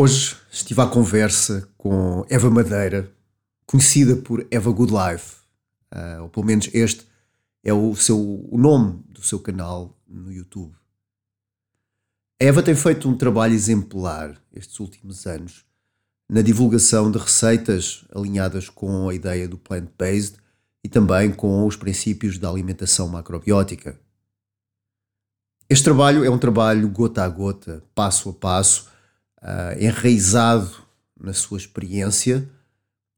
Hoje estive à conversa com Eva Madeira, conhecida por Eva Good Life, uh, ou pelo menos este é o, seu, o nome do seu canal no YouTube. A Eva tem feito um trabalho exemplar estes últimos anos na divulgação de receitas alinhadas com a ideia do plant-based e também com os princípios da alimentação macrobiótica. Este trabalho é um trabalho gota a gota, passo a passo, uh, enraizado na sua experiência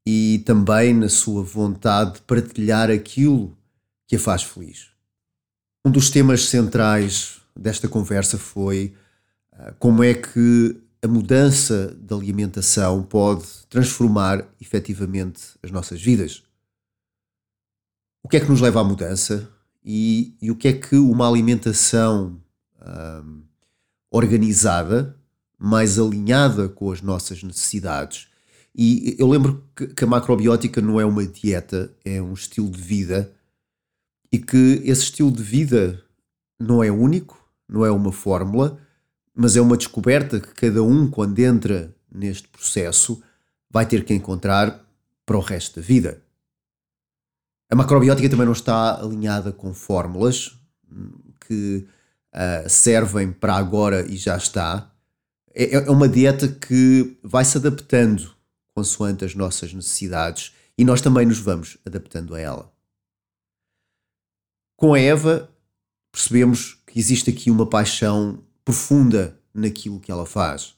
e também na sua vontade de partilhar aquilo que a faz feliz. Um dos temas centrais desta conversa foi uh, como é que a mudança da alimentação pode transformar efetivamente as nossas vidas. O que é que nos leva à mudança e, e o que é que uma alimentação um, organizada, mais alinhada com as nossas necessidades. E eu lembro que, a macrobiótica não é uma dieta, é um estilo de vida e que esse estilo de vida não é único, não é uma fórmula, mas é uma descoberta que cada um, quando entra neste processo, vai ter que encontrar para o resto da vida. A macrobiótica também não está alinhada com fórmulas que uh, servem para agora e já está. É, é uma dieta que vai se adaptando consoante as nossas necessidades e nós também nos vamos adaptando a ela. Com a Eva, percebemos que existe aqui uma paixão profunda naquilo que ela faz,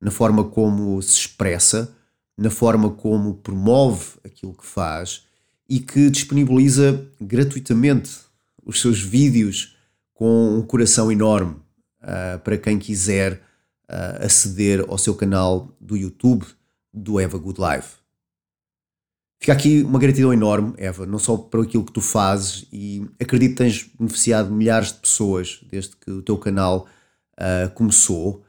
na forma como se expressa, na forma como promove aquilo que faz e que disponibiliza gratuitamente os seus vídeos com um coração enorme uh, para quem quiser uh, aceder ao seu canal do YouTube do Eva Good Life. Fica aqui uma gratidão enorme, Eva, não só por aquilo que tu fazes e acredito que tens beneficiado milhares de pessoas desde que o teu canal uh, começou.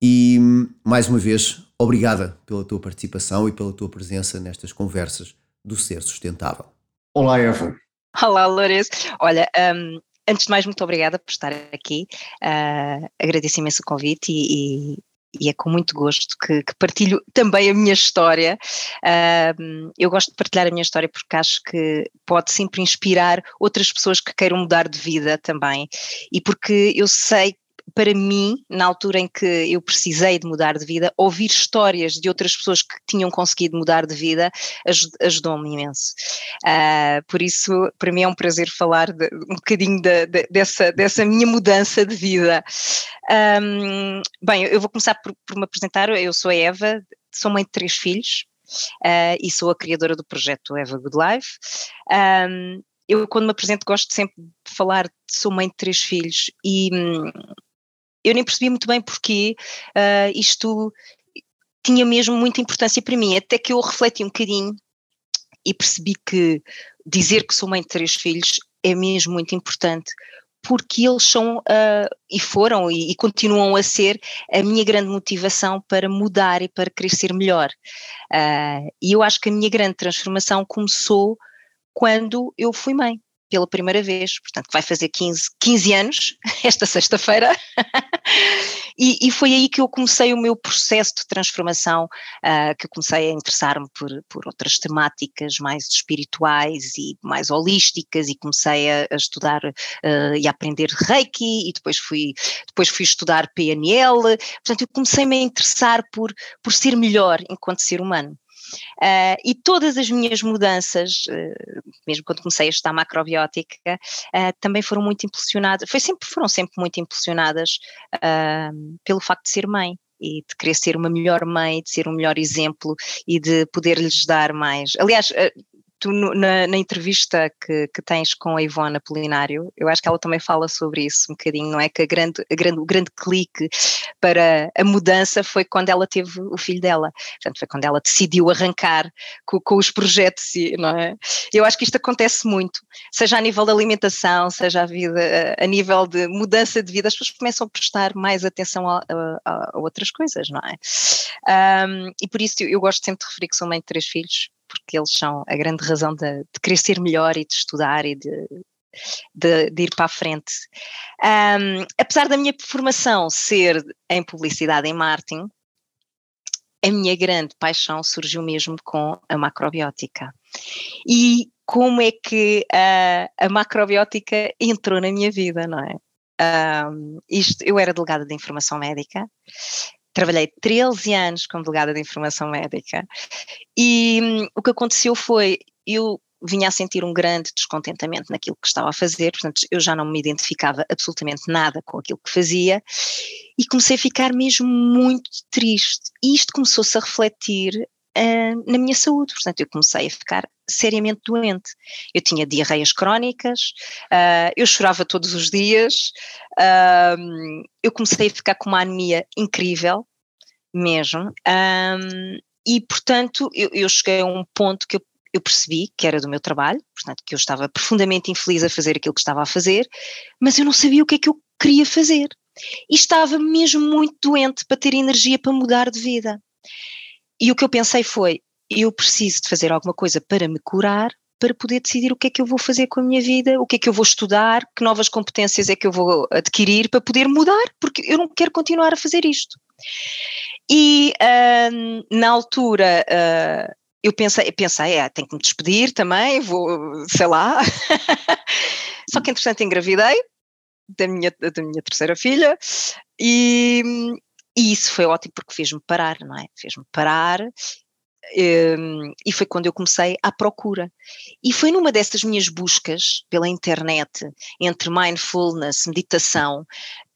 E mais uma vez, obrigada pela tua participação e pela tua presença nestas conversas do Ser Sustentável. Olá, Eva. Olá, Lourenço. Olha, um, antes de mais, muito obrigada por estar aqui. Uh, agradeço imenso o convite e, e, e, é com muito gosto que, que partilho também a minha história. Uh, eu gosto de partilhar a minha história porque acho que pode sempre inspirar outras pessoas que queiram mudar de vida também. E porque eu sei para mim, na altura em que eu precisei de mudar de vida, ouvir histórias de outras pessoas que tinham conseguido mudar de vida ajudou-me imenso. Uh, por isso, para mim é um prazer falar de, um bocadinho de, de, dessa, dessa minha mudança de vida. Um, bem, eu vou começar por, por, me apresentar. Eu sou a Eva, sou mãe de três filhos. Uh, e sou a criadora do projeto Eva Good Life. Um, eu, quando me apresento, gosto sempre de falar sou mãe de três filhos e hum, eu nem percebi muito bem porque uh, isto tinha mesmo muita importância para mim, até que eu refleti um bocadinho e percebi que dizer que sou mãe de três filhos é mesmo muito importante, porque eles são uh, e foram e, e, continuam a ser a minha grande motivação para mudar e para crescer melhor. Uh, e eu acho que a minha grande transformação começou quando eu fui mãe pela primeira vez, portanto vai fazer 15, 15 anos, esta sexta-feira, e, e, foi aí que eu comecei o meu processo de transformação, uh, que eu comecei a interessar-me por, por outras temáticas mais espirituais e mais holísticas e comecei a, a estudar uh, e a aprender Reiki e depois fui, depois fui estudar PNL, portanto eu comecei-me a interessar por, por ser melhor enquanto ser humano. Uh, e todas as minhas mudanças, uh, mesmo quando comecei a estudar macrobiótica, uh, também foram muito impulsionadas, foi sempre, foram sempre muito impulsionadas pelo facto de ser mãe e de querer ser uma melhor mãe, de ser um melhor exemplo e de poder lhes dar mais. Aliás, tu na, na entrevista que, que, tens com a Ivona Apolinário, eu acho que ela também fala sobre isso um bocadinho, não é? Que a grande, a grande, o grande clique para a mudança foi quando ela teve o filho dela. Portanto, foi quando ela decidiu arrancar com, com os projetos, não é? Eu acho que isto acontece muito, seja a nível da alimentação, seja a vida, a nível de mudança de vida, as pessoas começam a prestar mais atenção a, a, a outras coisas, não é? Um, e por isso eu, eu gosto sempre de referir que sou mãe de três filhos, porque eles são a grande razão de, de querer ser melhor e de estudar e de, de, de, ir para a frente. Um, apesar da minha formação ser em publicidade e marketing, a minha grande paixão surgiu mesmo com a macrobiótica. E como é que a, a macrobiótica entrou na minha vida, não é? Um, isto, eu era delegada de informação médica, trabalhei 13 anos como delegada de informação médica e um, o que aconteceu foi, eu vinha a sentir um grande descontentamento naquilo que estava a fazer, portanto eu já não me identificava absolutamente nada com aquilo que fazia e comecei a ficar mesmo muito triste. E isto começou-se a refletir uh, na minha saúde, portanto eu comecei a ficar seriamente doente. Eu tinha diarreias crónicas, uh, eu chorava todos os dias, uh, eu comecei a ficar com uma anemia incrível, mesmo, um, e portanto eu, eu cheguei a um ponto que eu eu percebi que era do meu trabalho, portanto, que eu estava profundamente infeliz a fazer aquilo que estava a fazer, mas eu não sabia o que é que eu queria fazer. E estava mesmo muito doente para ter energia para mudar de vida. E o que eu pensei foi: eu preciso de fazer alguma coisa para me curar, para poder decidir o que é que eu vou fazer com a minha vida, o que é que eu vou estudar, que novas competências é que eu vou adquirir para poder mudar, porque eu não quero continuar a fazer isto. E uh, na altura uh, eu pensei, pensei, é, tenho que me despedir também, vou, sei lá. Só que entretanto engravidei da minha, da minha terceira filha e, e isso foi ótimo porque fez-me parar, não é? Fez-me parar um, e foi quando eu comecei à procura. E foi numa dessas minhas buscas pela internet, entre mindfulness, meditação,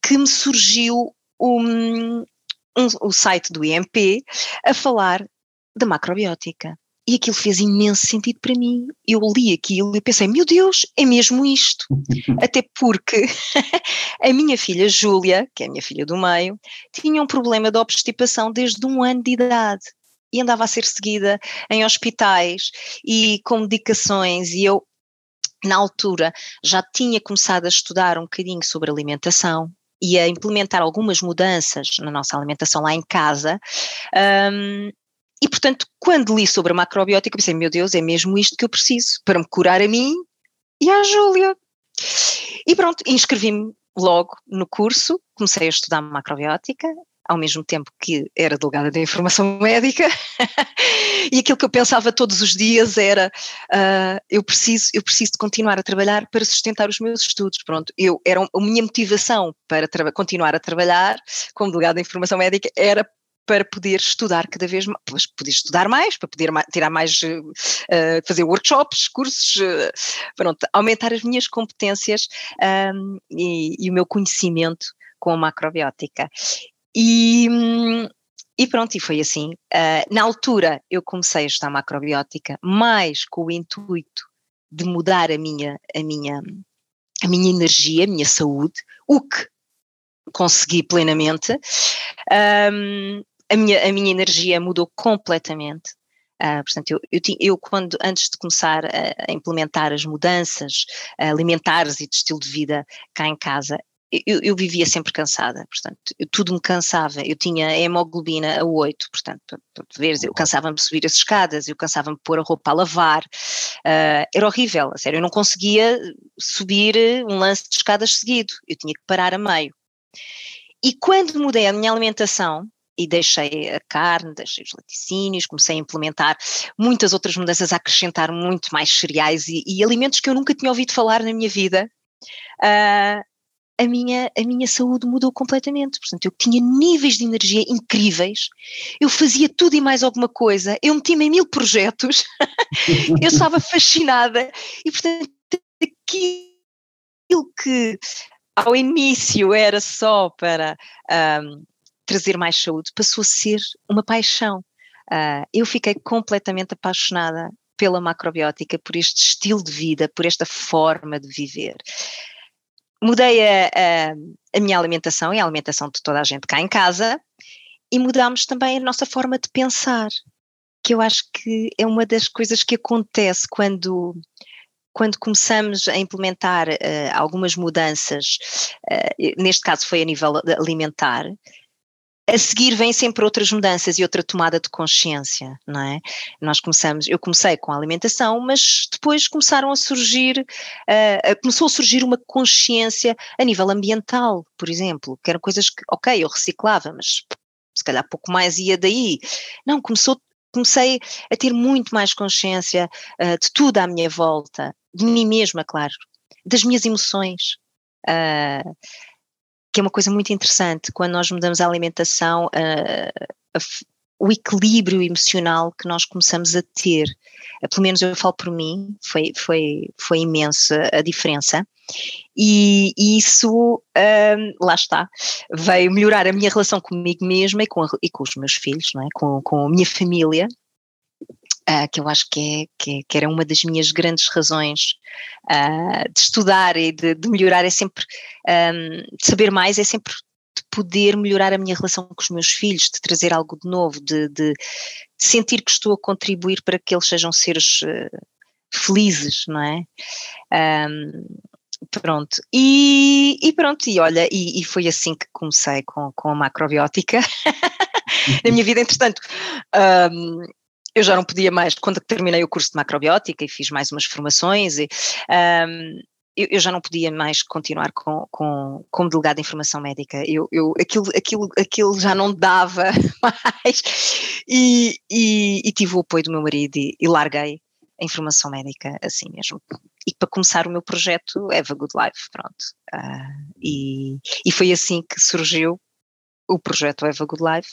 que me surgiu um, um, o site do IMP a falar da macrobiótica. E aquilo fez imenso sentido para mim. Eu li aquilo e pensei, meu Deus, é mesmo isto. Até porque a minha filha Júlia, que é a minha filha do meio, tinha um problema de obstipação desde um ano de idade. E andava a ser seguida em hospitais e com medicações, e eu, na altura, já tinha começado a estudar um bocadinho sobre alimentação, e a implementar algumas mudanças na nossa alimentação lá em casa, um, e, portanto, quando li sobre a macrobiótica, pensei, meu Deus, é mesmo isto que eu preciso para me curar a mim e à Júlia. E pronto, inscrevi-me logo no curso, comecei a estudar macrobiótica, ao mesmo tempo que era delegada de informação médica, e aquilo que eu pensava todos os dias era uh, eu preciso eu preciso de continuar a trabalhar para sustentar os meus estudos, pronto, eu era a minha motivação para continuar a trabalhar como delegada de informação médica era para poder estudar cada vez mais, poder estudar mais, para poder tirar mais, uh, fazer workshops, cursos, uh, pronto, aumentar as minhas competências um, e, e, o meu conhecimento com a macrobiótica. E, e pronto, e foi assim. Uh, na altura eu comecei a estudar macrobiótica mais com o intuito de mudar a minha, a minha, a minha energia, a minha saúde, o que consegui plenamente. Um, a minha, a minha energia mudou completamente. Uh, portanto, eu, eu, eu, quando, antes de começar a, a implementar as mudanças alimentares e de estilo de vida cá em casa, eu, eu, vivia sempre cansada, portanto, tudo me cansava. Eu tinha hemoglobina a 8, portanto, para veres, eu cansava-me subir as escadas, eu cansava-me pôr a roupa a lavar, uh, era horrível, a sério, eu não conseguia subir um lance de escadas seguido, eu tinha que parar a meio. E quando mudei a minha alimentação, e deixei a carne, deixei os laticínios, comecei a implementar muitas outras mudanças, a acrescentar muito mais cereais e, e alimentos que eu nunca tinha ouvido falar na minha vida. Uh, a minha, a minha saúde mudou completamente. Portanto, eu tinha níveis de energia incríveis, eu fazia tudo e mais alguma coisa, eu meti-me em mil projetos, eu estava fascinada e, portanto, aquilo que ao início era só para. Um, trazer mais saúde, passou a ser uma paixão. Uh, eu fiquei completamente apaixonada pela macrobiótica, por este estilo de vida, por esta forma de viver. Mudei a, a, a minha alimentação e a alimentação de toda a gente cá em casa e mudámos também a nossa forma de pensar, que eu acho que é uma das coisas que acontece quando quando começamos a implementar uh, algumas mudanças, uh, neste caso foi a nível alimentar, a seguir vem sempre outras mudanças e outra tomada de consciência, não é? Nós começamos, eu comecei com a alimentação, mas depois começaram a surgir, uh, começou a surgir uma consciência a nível ambiental, por exemplo, que eram coisas que, ok, eu reciclava, mas se calhar pouco mais ia daí. Não, começou, comecei a ter muito mais consciência uh, de tudo à minha volta, de mim mesma, claro, das minhas emoções. Uh, que é uma coisa muito interessante, quando nós mudamos a alimentação, uh, o equilíbrio emocional que nós começamos a ter, pelo menos eu falo por mim, foi, foi, foi imensa a diferença. E, e isso, um, lá está, veio melhorar a minha relação comigo mesma e com, a, e com os meus filhos, não é? com, com a minha família, uh, que eu acho que, é, que, é, que, era uma das minhas grandes razões uh, de estudar e de, de melhorar, é sempre, um, de saber mais, é sempre de poder melhorar a minha relação com os meus filhos, de trazer algo de novo, de, de, de sentir que estou a contribuir para que eles sejam seres uh, felizes, não é? Um, pronto, e, e, pronto, e olha, e, e, foi assim que comecei com, com a macrobiótica. Na minha vida, entretanto, um, eu já não podia mais, quando terminei o curso de macrobiótica e fiz mais umas formações, e, um, eu, eu, já não podia mais continuar com, com, como delegado de informação médica. Eu, eu, aquilo, aquilo, aquilo já não dava mais. E, e, e tive o apoio do meu marido e, e, larguei a informação médica assim mesmo. E para começar o meu projeto Eva Good Life, pronto. Uh, e, e foi assim que surgiu o projeto Eva Good Life,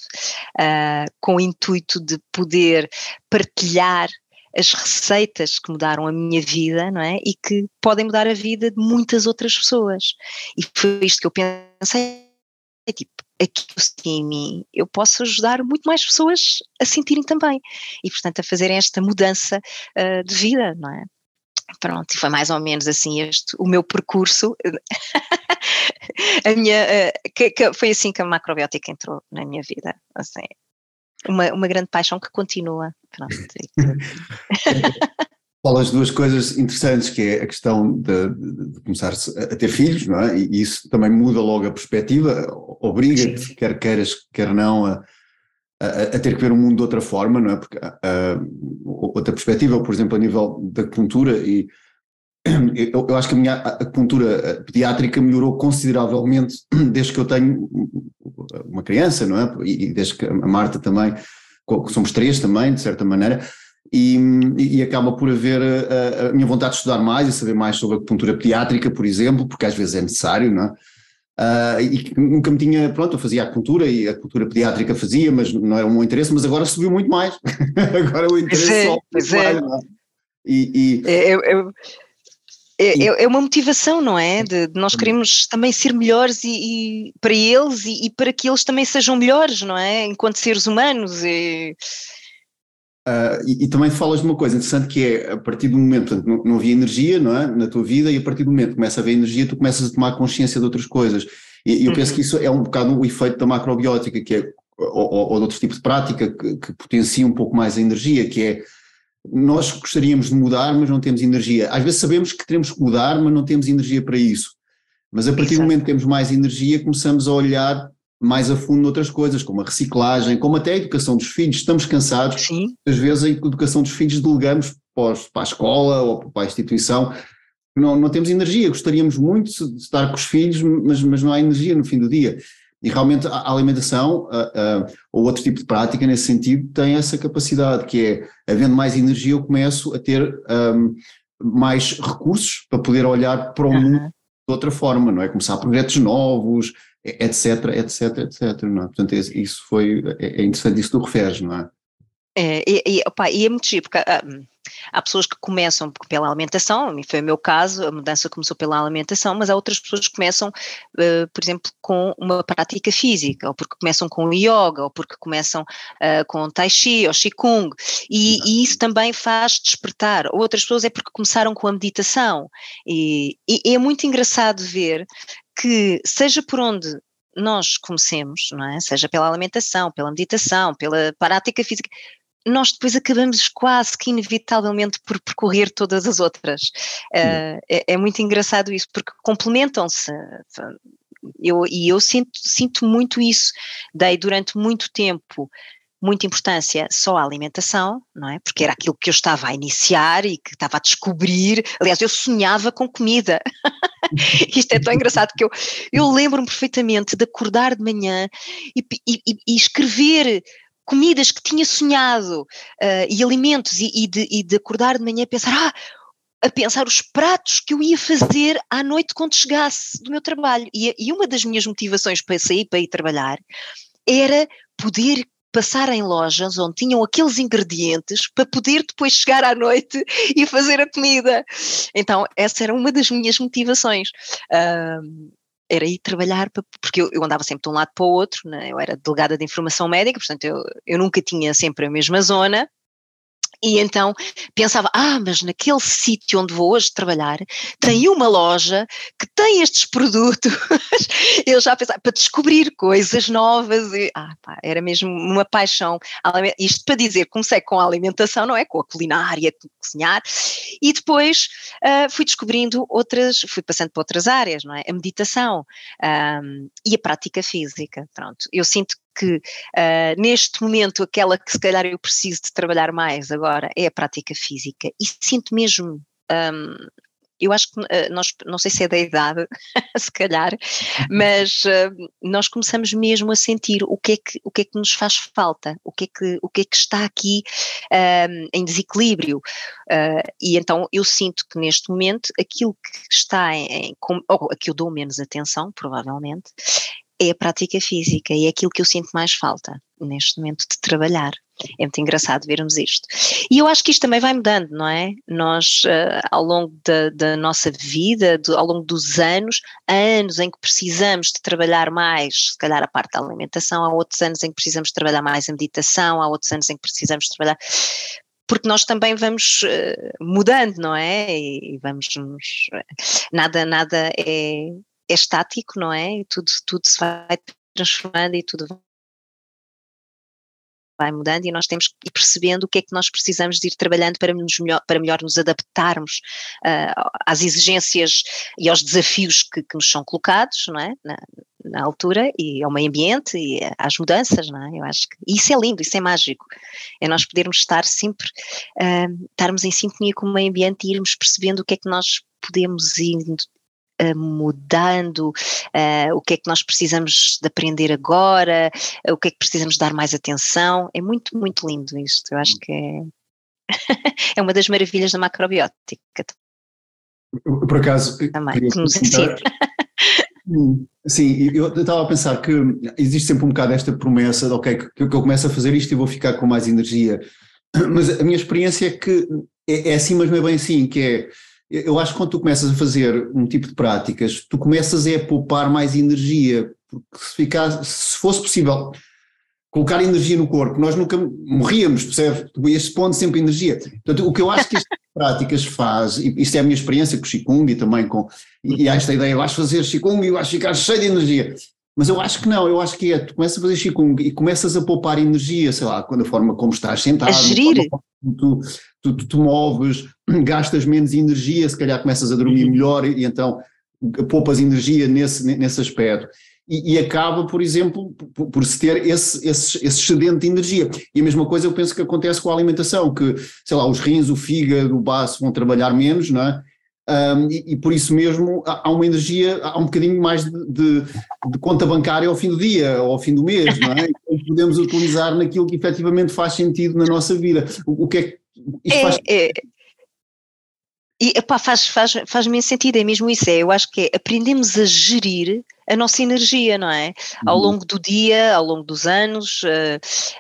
uh, com o intuito de poder partilhar as receitas que mudaram a minha vida, não é? E que podem mudar a vida de muitas outras pessoas. E foi isto que eu pensei, é tipo, aqui senti em mim, eu posso ajudar muito mais pessoas a sentirem também. E, portanto, a fazerem esta mudança uh, de vida, não é? Pronto, e foi mais ou menos assim este o meu percurso. a minha, uh, que, que foi assim que a macrobiótica entrou na minha vida. Assim, uma, uma grande paixão que continua. Pronto. Falas duas coisas interessantes, que é a questão de, de, começar a ter filhos, não é? E isso também muda logo a perspectiva, obriga-te, quer queiras, quer não, a, a, a, ter que ver o mundo de outra forma, não é? Porque outra perspectiva, por exemplo, a nível da cultura e eu, eu, acho que a minha acupuntura pediátrica melhorou consideravelmente desde que eu tenho uma criança, não é? E desde que a Marta também, somos três também, de certa maneira, e, e acaba por haver a, a, minha vontade de estudar mais e saber mais sobre a acupuntura pediátrica, por exemplo, porque às vezes é necessário, não é? Uh, e nunca me tinha, pronto, eu fazia acupuntura e a acupuntura pediátrica fazia, mas não era o meu interesse, mas agora subiu muito mais. agora o interesse é, só pois é. Mais, é? E, e... Eu, eu, é, é, é, uma motivação, não é? De, de nós queremos também ser melhores e, e para eles e, e, para que eles também sejam melhores, não é? Enquanto seres humanos. E... Uh, e, também falas de uma coisa interessante que é a partir do momento, portanto, não, não, havia energia não é? na tua vida e a partir do momento que começa a haver energia tu começas a tomar consciência de outras coisas. E, eu uhum. penso que isso é um bocado o efeito da macrobiótica, que é, ou, ou, ou de outros tipos de prática que, que potencia um pouco mais a energia, que é nós gostaríamos de mudar, mas não temos energia. Às vezes sabemos que teremos que mudar, mas não temos energia para isso. Mas a partir Exato. do momento que temos mais energia, começamos a olhar mais a fundo noutras coisas, como a reciclagem, como até a educação dos filhos. Estamos cansados, Sim. às vezes a educação dos filhos delegamos para, a escola ou para a instituição. Não, não temos energia, gostaríamos muito de estar com os filhos, mas, mas não há energia no fim do dia. E realmente a alimentação uh, uh, ou outro tipo de prática nesse sentido tem essa capacidade, que é, havendo mais energia, eu começo a ter um, mais recursos para poder olhar para o mundo de outra forma, não é? Começar projetos novos, etc, etc, etc, não é? Portanto, isso foi, é, é interessante isso que tu referes, não é? É, e, e, opa, e é muito giro, porque uh, há pessoas que começam pela alimentação, e foi o meu caso, a mudança começou pela alimentação, mas há outras pessoas que começam, uh, por exemplo, com uma prática física, ou porque começam com yoga, ou porque começam uh, com tai chi ou qigong, e, e, isso também faz despertar. Outras pessoas é porque começaram com a meditação, e, e é muito engraçado ver que, seja por onde nós comecemos, não é? Seja pela alimentação, pela meditação, pela prática física, nós depois acabamos quase que inevitavelmente por percorrer todas as outras. Uh, é, é, muito engraçado isso, porque complementam-se. Eu, e eu sinto, sinto muito isso. Dei durante muito tempo muita importância só à alimentação, não é? Porque era aquilo que eu estava a iniciar e que estava a descobrir. Aliás, eu sonhava com comida. Isto é tão engraçado que eu, eu lembro-me perfeitamente de acordar de manhã e, e, e escrever comidas que tinha sonhado uh, e alimentos e, e, de, e de acordar de manhã e pensar, ah, a pensar os pratos que eu ia fazer à noite quando chegasse do meu trabalho. E, e uma das minhas motivações para sair, para ir trabalhar, era poder passar em lojas onde tinham aqueles ingredientes para poder depois chegar à noite e fazer a comida. Então, essa era uma das minhas motivações. Era ir trabalhar, porque eu, eu, andava sempre de um lado para o outro, né? eu era delegada de informação médica, portanto eu, eu nunca tinha sempre a mesma zona, e então pensava, ah, mas naquele sítio onde vou hoje trabalhar tem uma loja que tem estes produtos. Eu já pensava, para descobrir coisas novas. E, ah, pá, era mesmo uma paixão. Isto para dizer, comecei com a alimentação, não é? Com a culinária, cozinhar. E depois uh, fui descobrindo outras, fui passando para outras áreas, não é? A meditação um, e a prática física. Pronto, eu sinto que uh, neste momento aquela que se calhar eu preciso de trabalhar mais agora é a prática física e sinto mesmo um, eu acho que uh, nós, não sei se é da idade, se calhar, mas uh, nós começamos mesmo a sentir o que é que, o que, é que nos faz falta, o que é que, o que, é que está aqui uh, em desequilíbrio. Uh, e então eu sinto que neste momento aquilo que está em, em ou a que eu dou menos atenção, provavelmente, é a prática física e é aquilo que eu sinto mais falta neste momento de trabalhar. É muito engraçado vermos isto. E eu acho que isto também vai mudando, não é? Nós, uh, ao longo da, da nossa vida, do, ao longo dos anos, há anos em que precisamos de trabalhar mais, se calhar a parte da alimentação, há outros anos em que precisamos de trabalhar mais a meditação, há outros anos em que precisamos de trabalhar porque nós também vamos uh, mudando, não é? E, vamos nos, nada nada é é estático, não é? E tudo, tudo se vai transformando e tudo vai mudando e nós temos que ir percebendo o que é que nós precisamos de ir trabalhando para, nos melhor, para melhor nos adaptarmos uh, às exigências e aos desafios que, que nos são colocados, não é? Na, na, altura e ao meio ambiente e às mudanças, não é? Eu acho que isso é lindo, isso é mágico. É nós podermos estar sempre, uh, estarmos em sintonia com o meio ambiente e irmos percebendo o que é que nós podemos ir mudando, uh, o que é que nós precisamos de aprender agora, o que é que precisamos dar mais atenção. É muito, muito lindo isto. Eu acho que é, é uma das maravilhas da macrobiótica. Por acaso, também, que nos ensina. Sim, eu estava a pensar que existe sempre um bocado esta promessa de ok, que, eu começo a fazer isto e vou ficar com mais energia. Mas a minha experiência é que é, é assim, mas não é bem assim, que é eu acho que quando tu começas a fazer um tipo de práticas, tu começas é a poupar mais energia, porque se, ficar, se fosse possível colocar energia no corpo, nós nunca morríamos, percebe? Este ponto sempre energia. Portanto, o que eu acho que estas práticas faz, e isto é a minha experiência com o Qigong e também com, e, há esta ideia, acho fazer Qigong e acho ficar cheio de energia. Mas eu acho que não, eu acho que é, tu começas a fazer Qigong e começas a poupar energia, sei lá, quando a forma como estás sentado, a gerir. Tu, tu, tu, tu, moves, gastas menos energia, se calhar começas a dormir uhum. melhor e, e então poupas energia nesse, nesse aspecto. E, e acaba, por exemplo, por, por, se ter esse, esse, esse excedente de energia. E a mesma coisa eu penso que acontece com a alimentação, que, sei lá, os rins, o fígado, o baço vão trabalhar menos, não é? Um, e, e, por isso mesmo há uma energia, há um bocadinho mais de, de, de, conta bancária ao fim do dia ou ao fim do mês, não é? E podemos utilizar naquilo que efetivamente faz sentido na nossa vida. O, o que é que isto é, faz... É, e epá, faz, faz, faz mesmo sentido, é mesmo isso, é, eu acho que é aprendemos a gerir a nossa energia, não é? Ao uhum. longo do dia, ao longo dos anos, uh,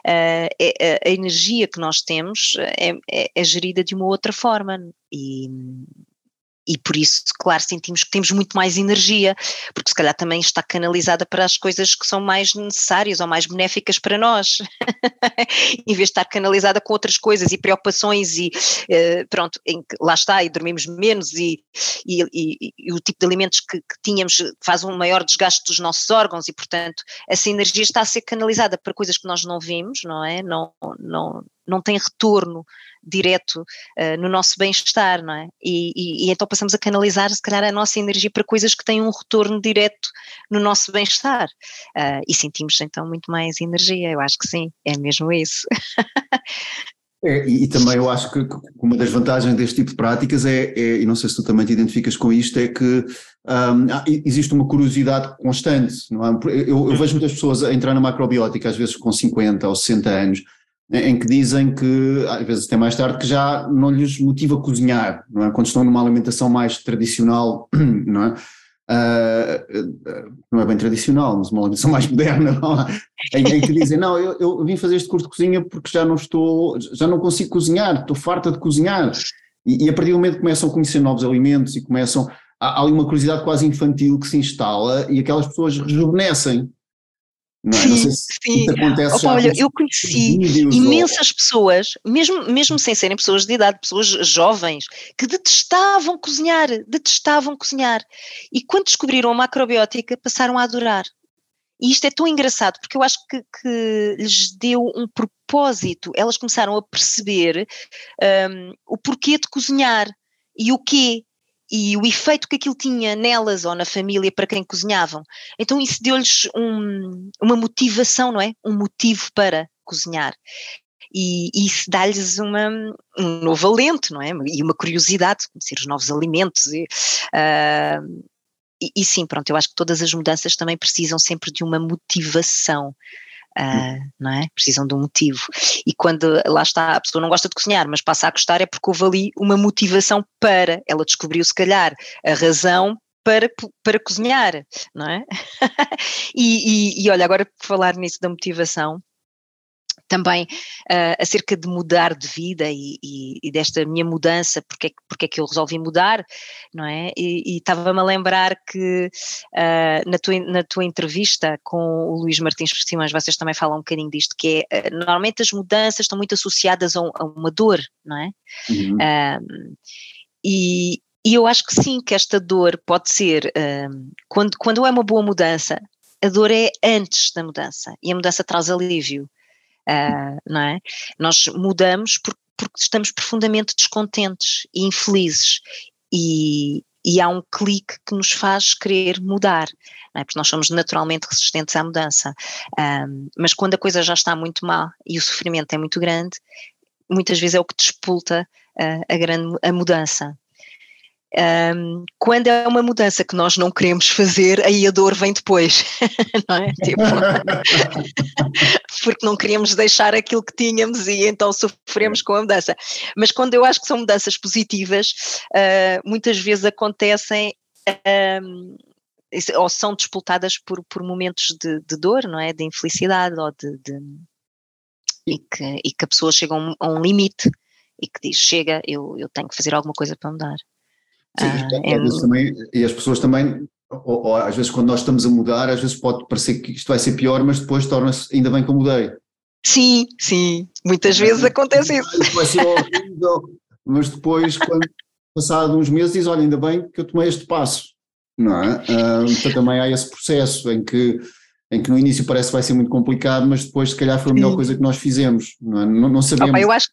uh, a, a, energia que nós temos é, é, é gerida de uma outra forma e e por isso, claro, sentimos que temos muito mais energia, porque se calhar também está canalizada para as coisas que são mais necessárias ou mais benéficas para nós, em vez de estar canalizada com outras coisas e preocupações e uh, pronto, lá está, e dormimos menos e, e, e, e o tipo de alimentos que, que, tínhamos faz um maior desgaste dos nossos órgãos e portanto essa energia está a ser canalizada para coisas que nós não vimos, não é? Não, não, não tem retorno direto uh, no nosso bem-estar, não é? E, e, e, então passamos a canalizar, se calhar, a nossa energia para coisas que têm um retorno direto no nosso bem-estar. Uh, e sentimos então muito mais energia, eu acho que sim, é mesmo isso. É, e, também eu acho que, que uma das vantagens deste tipo de práticas é, é, e não sei se tu também te identificas com isto, é que um, existe uma curiosidade constante. Não é? eu, eu, vejo muitas pessoas a entrar na macrobiótica, às vezes com 50 ou 60 anos, em que dizem que, às vezes até mais tarde, que já não lhes motiva cozinhar, não é? quando estão numa alimentação mais tradicional, não é? Uh, não é bem tradicional, mas uma alimentação mais moderna, em, em, que dizem, não, eu, eu, vim fazer este curso de cozinha porque já não estou, já não consigo cozinhar, estou farta de cozinhar. E, e a partir do momento que começam a conhecer novos alimentos e começam, há, há ali uma curiosidade quase infantil que se instala e aquelas pessoas rejuvenescem, não, é? sim, não sei se sim. acontece Opa, olha, eu conheci imensas ou... pessoas, mesmo, mesmo sem serem pessoas de idade, pessoas jovens, que detestavam cozinhar, detestavam cozinhar. E quando descobriram a macrobiótica, passaram a adorar. E isto é tão engraçado, porque eu acho que, que lhes deu um propósito. Elas começaram a perceber um, o porquê de cozinhar e o quê e o efeito que aquilo tinha nelas ou na família para quem cozinhavam. Então isso deu-lhes um, uma motivação, não é? Um motivo para cozinhar. E, e isso dá-lhes um novo alento, não é? E uma curiosidade de conhecer os novos alimentos. E, uh, e, e, sim, pronto, eu acho que todas as mudanças também precisam sempre de uma motivação. Uh, não é? Precisam de um motivo. E quando lá está, a pessoa não gosta de cozinhar, mas passa a gostar, é porque houve ali uma motivação para. Ela descobriu, se calhar, a razão para, para cozinhar, não é? e, e, e olha, agora por falar nisso da motivação, também uh, acerca de mudar de vida e, e, e, desta minha mudança, porque é, porque é que eu resolvi mudar, não é? E, e estava-me a lembrar que uh, na, tua, na tua entrevista com o Luís Martins Simões, vocês também falam um bocadinho disto, que é, uh, normalmente as mudanças estão muito associadas a, um, a uma dor, não é? Uhum. e, e eu acho que sim, que esta dor pode ser, quando, quando é uma boa mudança, a dor é antes da mudança e a mudança traz alívio uh, não é? Nós mudamos porque, porque estamos profundamente descontentes e infelizes e, e há um clique que nos faz querer mudar, é? porque nós somos naturalmente resistentes à mudança. Um, mas quando a coisa já está muito mal e o sofrimento é muito grande, muitas vezes é o que despulta uh, a, grande, a mudança. Um, quando é uma mudança que nós não queremos fazer, aí a dor vem depois, não é? Tipo, porque não queríamos deixar aquilo que tínhamos e então sofremos com a mudança. Mas quando eu acho que são mudanças positivas, uh, muitas vezes acontecem. Um, ou são disputadas por, por momentos de, de, dor, não é? De infelicidade ou de, de e, que, e que a pessoa chega a um, a um limite e que diz: chega, eu, eu tenho que fazer alguma coisa para mudar. Sim, ah, é, também, e as pessoas também, ou, ou, às vezes quando nós estamos a mudar, às vezes pode parecer que isto vai ser pior, mas depois torna-se ainda bem que eu mudei. Sim, sim, muitas vezes acontece isso. Vai ser horrível, mas depois, quando passado uns meses, diz: olha, ainda bem que eu tomei este passo, não é? Ah, então também há esse processo em que, em que no início parece que vai ser muito complicado, mas depois, se calhar, foi a melhor sim. coisa que nós fizemos, não é? Não, não sabemos. Opa, eu, acho,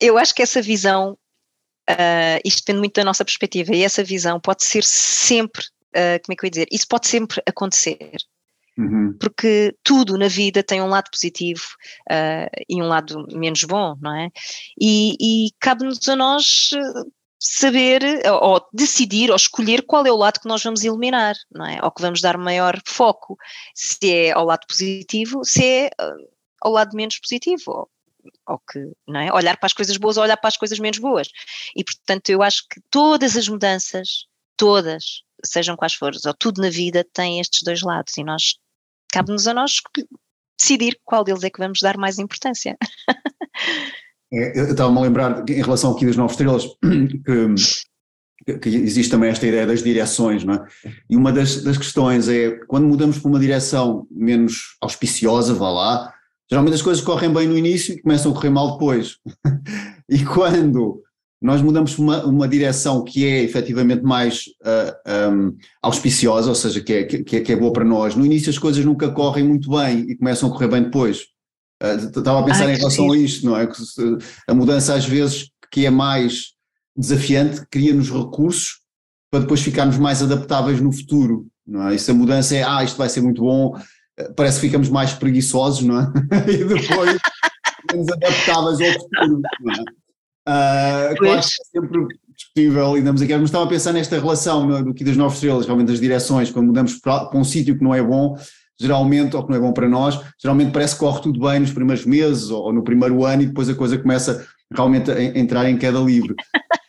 eu acho que essa visão Uh, isto depende muito da nossa perspectiva e essa visão pode ser sempre, uh, como é que eu ia dizer, isso pode sempre acontecer. Uhum. Porque tudo na vida tem um lado positivo uh, e um lado menos bom, não é? E, e cabe-nos a nós saber ou decidir ou escolher qual é o lado que nós vamos eliminar, não é? Ou que vamos dar maior foco, se é ao lado positivo, se é ao lado menos positivo, ou que, não é? Olhar para as coisas boas ou olhar para as coisas menos boas. E portanto eu acho que todas as mudanças, todas, sejam quais forem, ou tudo na vida tem estes dois lados e nós, cabe-nos a nós decidir qual deles é que vamos dar mais importância. É, eu estava-me a lembrar, em relação aqui das nove estrelas, que, que, existe também esta ideia das direções, não é? E uma das, das questões é, quando mudamos para uma direção menos auspiciosa, vá lá, Geralmente as coisas correm bem no início e começam a correr mal depois. e quando nós mudamos uma, uma direção que é efetivamente mais uh, ah, um, auspiciosa, ou seja, que é, que, é, que é boa para nós, no início as coisas nunca correm muito bem e começam a correr bem depois. Estava a pensar Ai, em relação a isto, não é? A mudança às vezes que é mais desafiante cria-nos recursos para depois ficarmos mais adaptáveis no futuro, não é? E se a mudança é, ah, isto vai ser muito bom, parece que ficamos mais preguiçosos, não é? e depois menos adaptáveis ao futuro, não é? Uh, claro que é sempre discutível e damos aqui, mas estava a pensar nesta relação é? do que das novas estrelas, realmente das direções, quando mudamos para, para um sítio que não é bom, geralmente, ou que não é bom para nós, geralmente parece que corre tudo bem nos primeiros meses ou, ou no primeiro ano e depois a coisa começa realmente entrar em queda livre.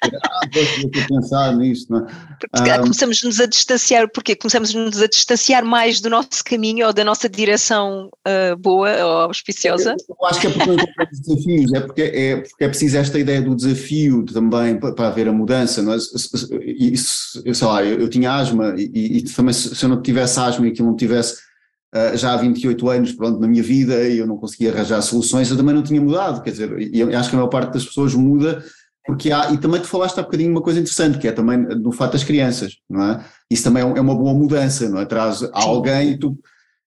ah, estou a pensar nisto, não é? Porque um, começamos-nos a distanciar, porque começamos-nos a distanciar mais do nosso caminho ou da nossa direção uh, boa ou auspiciosa? Eu, acho que é porque não desafios, é porque é, porque é preciso esta ideia do desafio também para, para haver a mudança, não é? Isso, eu sei lá, eu, eu tinha asma e, e, também se, se eu não tivesse asma e aquilo não tivesse Uh, já há 28 anos pronto, na minha vida e eu não conseguia arranjar soluções, eu também não tinha mudado, quer dizer, e eu acho que a maior parte das pessoas muda porque há, e também tu falaste há bocadinho uma coisa interessante, que é também no fato das crianças, não é? Isso também é, é uma boa mudança, não é? Traz a alguém e tu,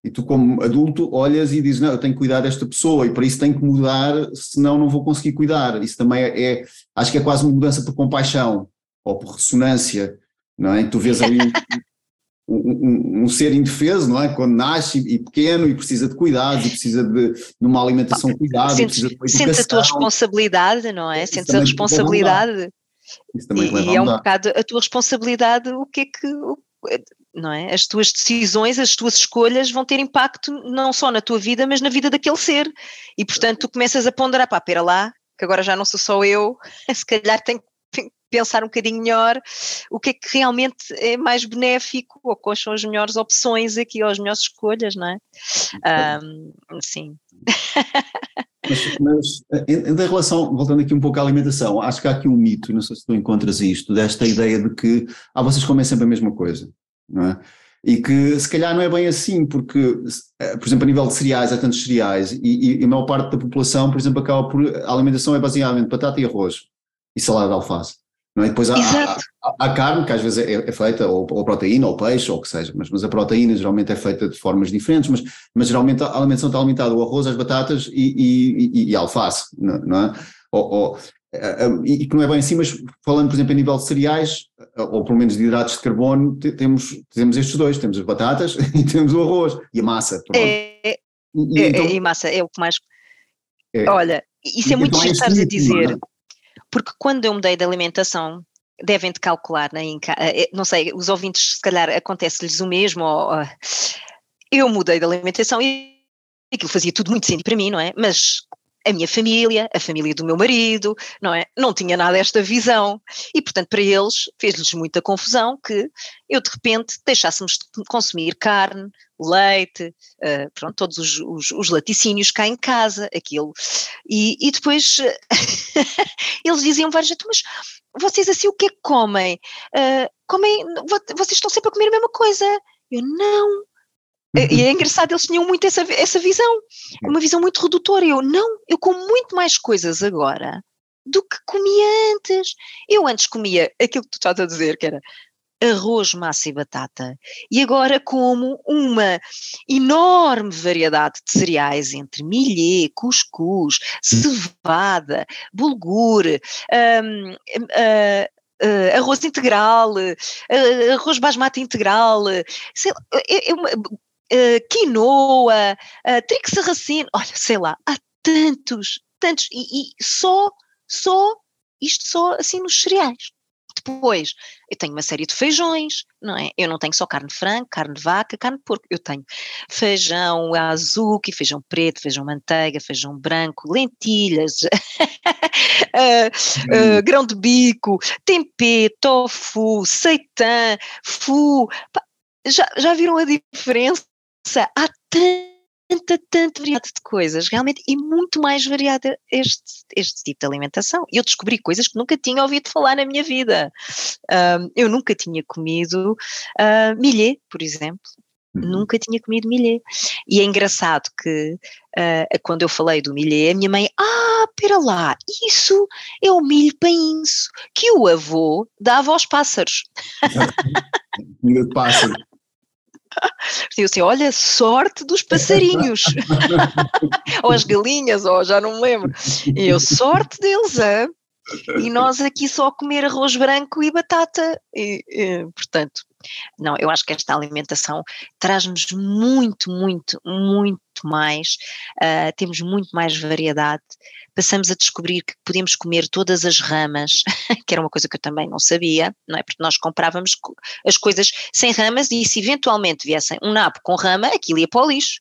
e tu como adulto olhas e dizes, não, eu tenho que cuidar desta pessoa e para isso tenho que mudar, senão não vou conseguir cuidar. Isso também é, é acho que é quase uma mudança por compaixão ou por ressonância, não é? E tu vês ali um, um, ser indefeso, não é? Quando nasce e pequeno e precisa de cuidados e precisa de, de uma alimentação cuidada. Sentes, sentes a tua responsabilidade, não é? Sentes a responsabilidade. E, e é um bocado a tua responsabilidade, o que é que. Não é? As tuas decisões, as tuas escolhas vão ter impacto não só na tua vida, mas na vida daquele ser. E portanto tu começas a ponderar, pá, pera lá, que agora já não sou só eu, se calhar tenho pensar um bocadinho melhor o que é que realmente é mais benéfico ou quais são as melhores opções aqui ou as melhores escolhas, não é? Um, sim. Mas, mas em, relação, voltando aqui um pouco à alimentação, acho que há aqui um mito, não sei se tu encontras isto, desta ideia de que ah, vocês comem sempre a mesma coisa, não é? E que se calhar não é bem assim, porque, eh, por exemplo, a nível de cereais, há tantos cereais, e, e a maior parte da população, por exemplo, acaba por. A alimentação é basicamente batata e arroz e salada de alface. Não é? Depois há, há, há, carne, que às vezes é, é feita, ou, ou, proteína, ou peixe, ou o que seja, mas, mas a proteína geralmente é feita de formas diferentes, mas, mas geralmente a alimentação está limitada ao arroz, às batatas e, e, e alface, não, não é? Ou, ou, e que não é bem assim, mas falando, por exemplo, a nível de cereais, ou pelo menos de hidratos de carbono, temos, temos estes dois, temos as batatas e temos o arroz e a massa. É, e, é, então, e massa é o que mais. É, Olha, isso é muito então, é estás a dizer porque quando eu mudei de alimentação, devem de calcular, né, não sei, os ouvintes se calhar acontece-lhes o mesmo, ou, eu mudei de alimentação e aquilo fazia tudo muito sentido para mim, não é? Mas a minha família, a família do meu marido, não é? Não tinha nada esta visão. E, portanto, para eles fez-lhes muita confusão que eu, de repente, deixássemos de consumir carne, leite, uh, pronto, todos os, os, os, laticínios cá em casa, aquilo. E, e depois eles diziam várias vezes, mas vocês assim o que é que comem? Uh, comem, vocês estão sempre a comer a mesma coisa. Eu, não, e é engraçado, eles tinham muito essa, essa visão, uma visão muito redutora. Eu, não, eu como muito mais coisas agora do que comia antes. Eu antes comia aquilo que tu estás a dizer, que era arroz, massa e batata. E agora como uma enorme variedade de cereais entre milho, cuscuz, cevada, bulgur, uh, uh, arroz integral, uh, arroz basmati integral, sei, eu, uh, quinoa, uh, trigo sarraceno, olha, sei lá, há tantos, tantos, e, e só, só, isto só assim nos cereais. Depois, eu tenho uma série de feijões, não é? Eu não tenho só carne de frango, carne de vaca, carne de porco. Eu tenho feijão azuki, feijão preto, feijão manteiga, feijão branco, lentilhas, uh, uh, grão de bico, tempê, tofu, seitã, fu. Já, já viram a diferença? Há tanta, tanta variedade de coisas, realmente, e muito mais variada este, este tipo de alimentação. Eu descobri coisas que nunca tinha ouvido falar na minha vida. Um, eu nunca tinha comido uh, milho, por exemplo. Uhum. Nunca tinha comido milho. E é engraçado que uh, quando eu falei do milho, a minha mãe, ah, pera lá, isso é o milho painço que o avô dava aos pássaros. Milho de pássaro. Eu assim, olha, sorte dos passarinhos, ou as galinhas, ou já não me lembro. E eu, sorte deles, e nós aqui só comer arroz branco e batata. E, e, portanto, não, eu acho que esta alimentação traz-nos muito, muito, muito mais, uh, temos muito mais variedade. Passamos a descobrir que podemos comer todas as ramas, que era uma coisa que eu também não sabia, não é? Porque nós comprávamos as coisas sem ramas e se eventualmente viessem um nabo com rama, aquilo ia para o lixo.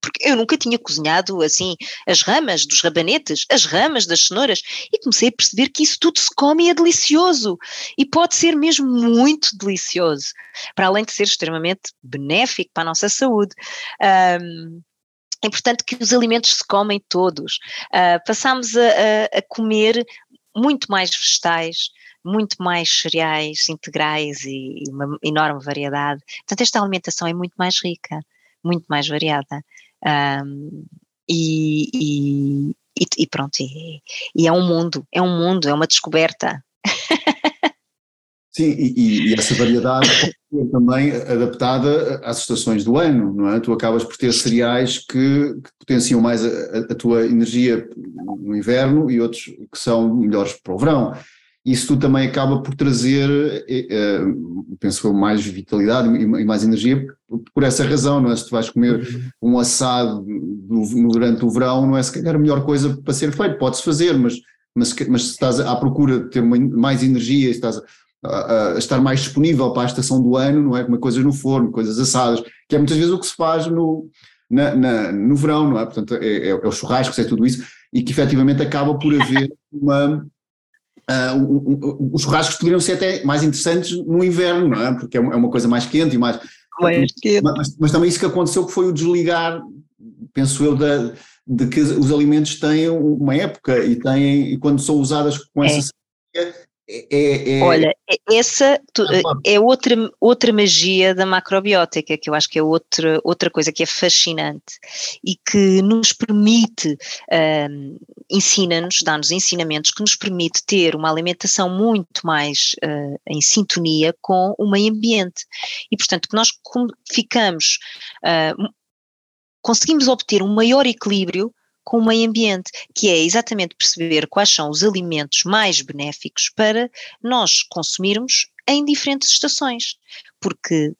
Porque eu nunca tinha cozinhado assim as ramas dos rabanetes, as ramas das cenouras, e comecei a perceber que isso tudo se come e é delicioso. E pode ser mesmo muito delicioso, para além de ser extremamente benéfico para a nossa saúde. Um, é importante que os alimentos se comem todos. Uh, passámos a, a, a comer muito mais vegetais, muito mais cereais integrais e uma enorme variedade. Portanto, esta alimentação é muito mais rica muito mais variada. Um, e, e, e, pronto, e, e, é um mundo, é um mundo, é uma descoberta. Sim, e, essa variedade também adaptada às estações do ano, não é? Tu acabas por ter cereais que, que potenciam mais a, a, tua energia no inverno e outros que são melhores para o verão isso tudo também acaba por trazer, eh, eh, penso eu, mais vitalidade e mais energia por essa razão, não é? Se tu vais comer uhum. um assado durante o verão, não é se calhar a melhor coisa para ser feito, pode-se fazer, mas, mas, mas se estás à procura de ter mais energia, estás a, a, estar mais disponível para a estação do ano, não é? Comer coisas no forno, coisas assadas, que é muitas vezes o que se faz no, na, na, no verão, não é? Portanto, é, é, é o churrasco, é tudo isso, e que efetivamente acaba por haver uma Uh, os churrascos poderiam ser até mais interessantes no inverno, não é? Porque é uma, é uma coisa mais quente e mais. mais quente. Mas, mas, também isso que aconteceu que foi o desligar, penso eu, da, de que os alimentos têm uma época e têm, e quando são usadas com essa é. É, é, Olha, essa é outra, outra magia da macrobiótica, que eu acho que é outra, outra coisa que é fascinante e que nos permite, um, ensina-nos, dá-nos ensinamentos que nos permite ter uma alimentação muito mais uh, em sintonia com o meio ambiente. E, portanto, que nós ficamos, uh, conseguimos obter um maior equilíbrio com o meio ambiente, que é exatamente perceber quais são os alimentos mais benéficos para nós consumirmos em diferentes estações. Porque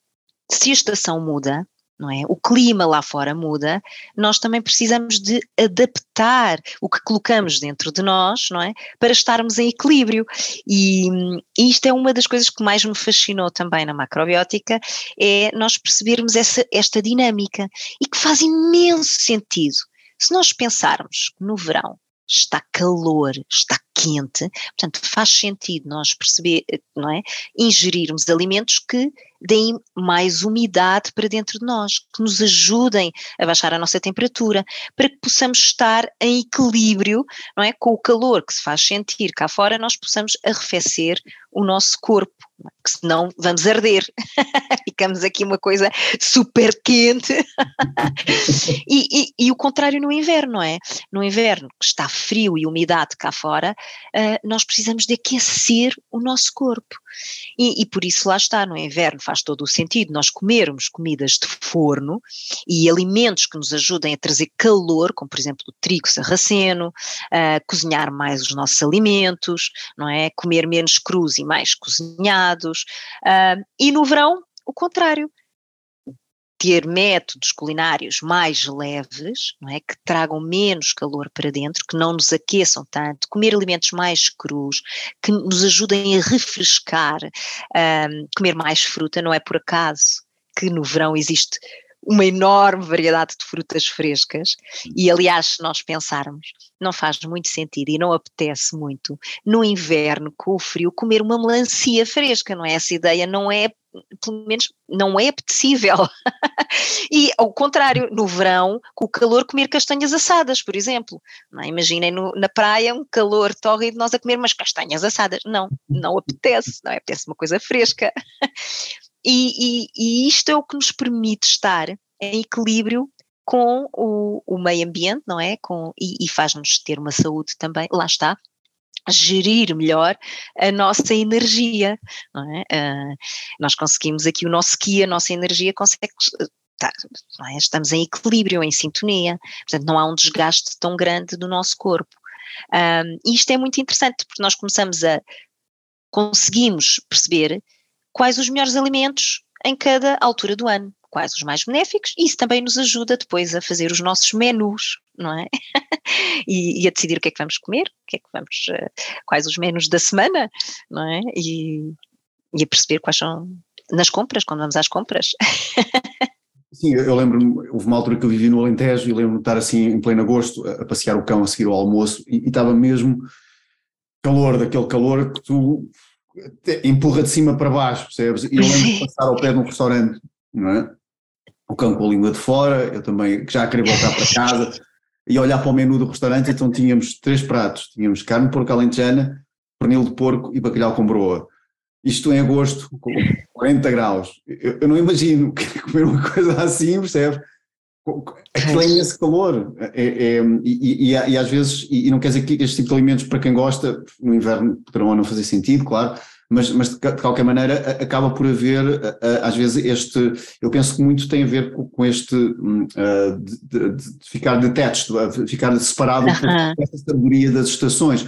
se a estação muda, não é? O clima lá fora muda, nós também precisamos de adaptar o que colocamos dentro de nós, não é? Para estarmos em equilíbrio. E, e isto é uma das coisas que mais me fascinou também na macrobiótica, é nós percebermos essa, esta dinâmica e que faz imenso sentido se nós pensarmos que no verão está calor, está quente, portanto faz sentido nós perceber, não é, ingerirmos alimentos que deem mais umidade para dentro de nós, que nos ajudem a baixar a nossa temperatura, para que possamos estar em equilíbrio, não é, com o calor que se faz sentir cá fora, nós possamos arrefecer o nosso corpo, que senão vamos arder. Ficamos aqui uma coisa super quente. e, e, e, o contrário no inverno, não é? No inverno, que está frio e umidade cá fora, uh, nós precisamos de aquecer o nosso corpo. E, e, por isso lá está, no inverno faz todo o sentido nós comermos comidas de forno e alimentos que nos ajudem a trazer calor, como por exemplo o trigo sarraceno, uh, cozinhar mais os nossos alimentos, não é? Comer menos crus e mais cozinhados. Uh, e no verão, o contrário, ter métodos culinários mais leves, não é? que tragam menos calor para dentro, que não nos aqueçam tanto, comer alimentos mais crus, que nos ajudem a refrescar, um, comer mais fruta, não é por acaso que no verão existe uma enorme variedade de frutas frescas e aliás se nós pensarmos não faz muito sentido e não apetece muito no inverno com o frio comer uma melancia fresca, não é? Essa ideia não é pelo menos não é apetecível. e ao contrário, no verão, com o calor, comer castanhas assadas, por exemplo. Não, é? imaginem no, na praia um calor tórrido nós a comer umas castanhas assadas. Não, não apetece, não é? apetece uma coisa fresca. e, e, e isto é o que nos permite estar em equilíbrio com o, o meio ambiente, não é? Com, e, e faz-nos ter uma saúde também, lá está, gerir melhor a nossa energia, é? Uh, nós conseguimos aqui o nosso ki, a nossa energia consegue tá, é? estamos em equilíbrio, em sintonia, portanto não há um desgaste tão grande do nosso corpo. Um, e isto é muito interessante porque nós começamos a conseguimos perceber quais os melhores alimentos em cada altura do ano, quais os mais benéficos, e isso também nos ajuda depois a fazer os nossos menus, não é? e, e, a decidir o que é que vamos comer, o que é que vamos, uh, quais os menus da semana, não é? E, e a perceber quais são nas compras, quando vamos às compras. Sim, eu lembro-me, houve uma altura que eu vivi no Alentejo e lembro-me de estar assim em pleno agosto a, passear o cão a seguir ao almoço e, e estava mesmo calor, daquele calor que tu empurra de cima para baixo, percebes? E eu lembro de passar ao pé de um restaurante, não é? O cão com a língua de fora, eu também já queria voltar para casa e olhar para o menu do restaurante, então tínhamos três pratos, tínhamos carne de porco alentejana, pernil de porco e bacalhau com broa. Isto em agosto, com 40 graus. Eu, eu não imagino comer uma coisa assim, percebes? Aquilo é esse calor. É, é, e, e, e, às vezes, e, não quer dizer que este tipo de alimentos, para quem gosta, no inverno poderão não fazer sentido, claro, mas, mas de, qualquer maneira acaba por haver, às vezes, este. Eu penso que muito tem a ver com, com este. Uh, de, de, de, ficar detached, de ficar separado uh -huh. dessa sabedoria das estações.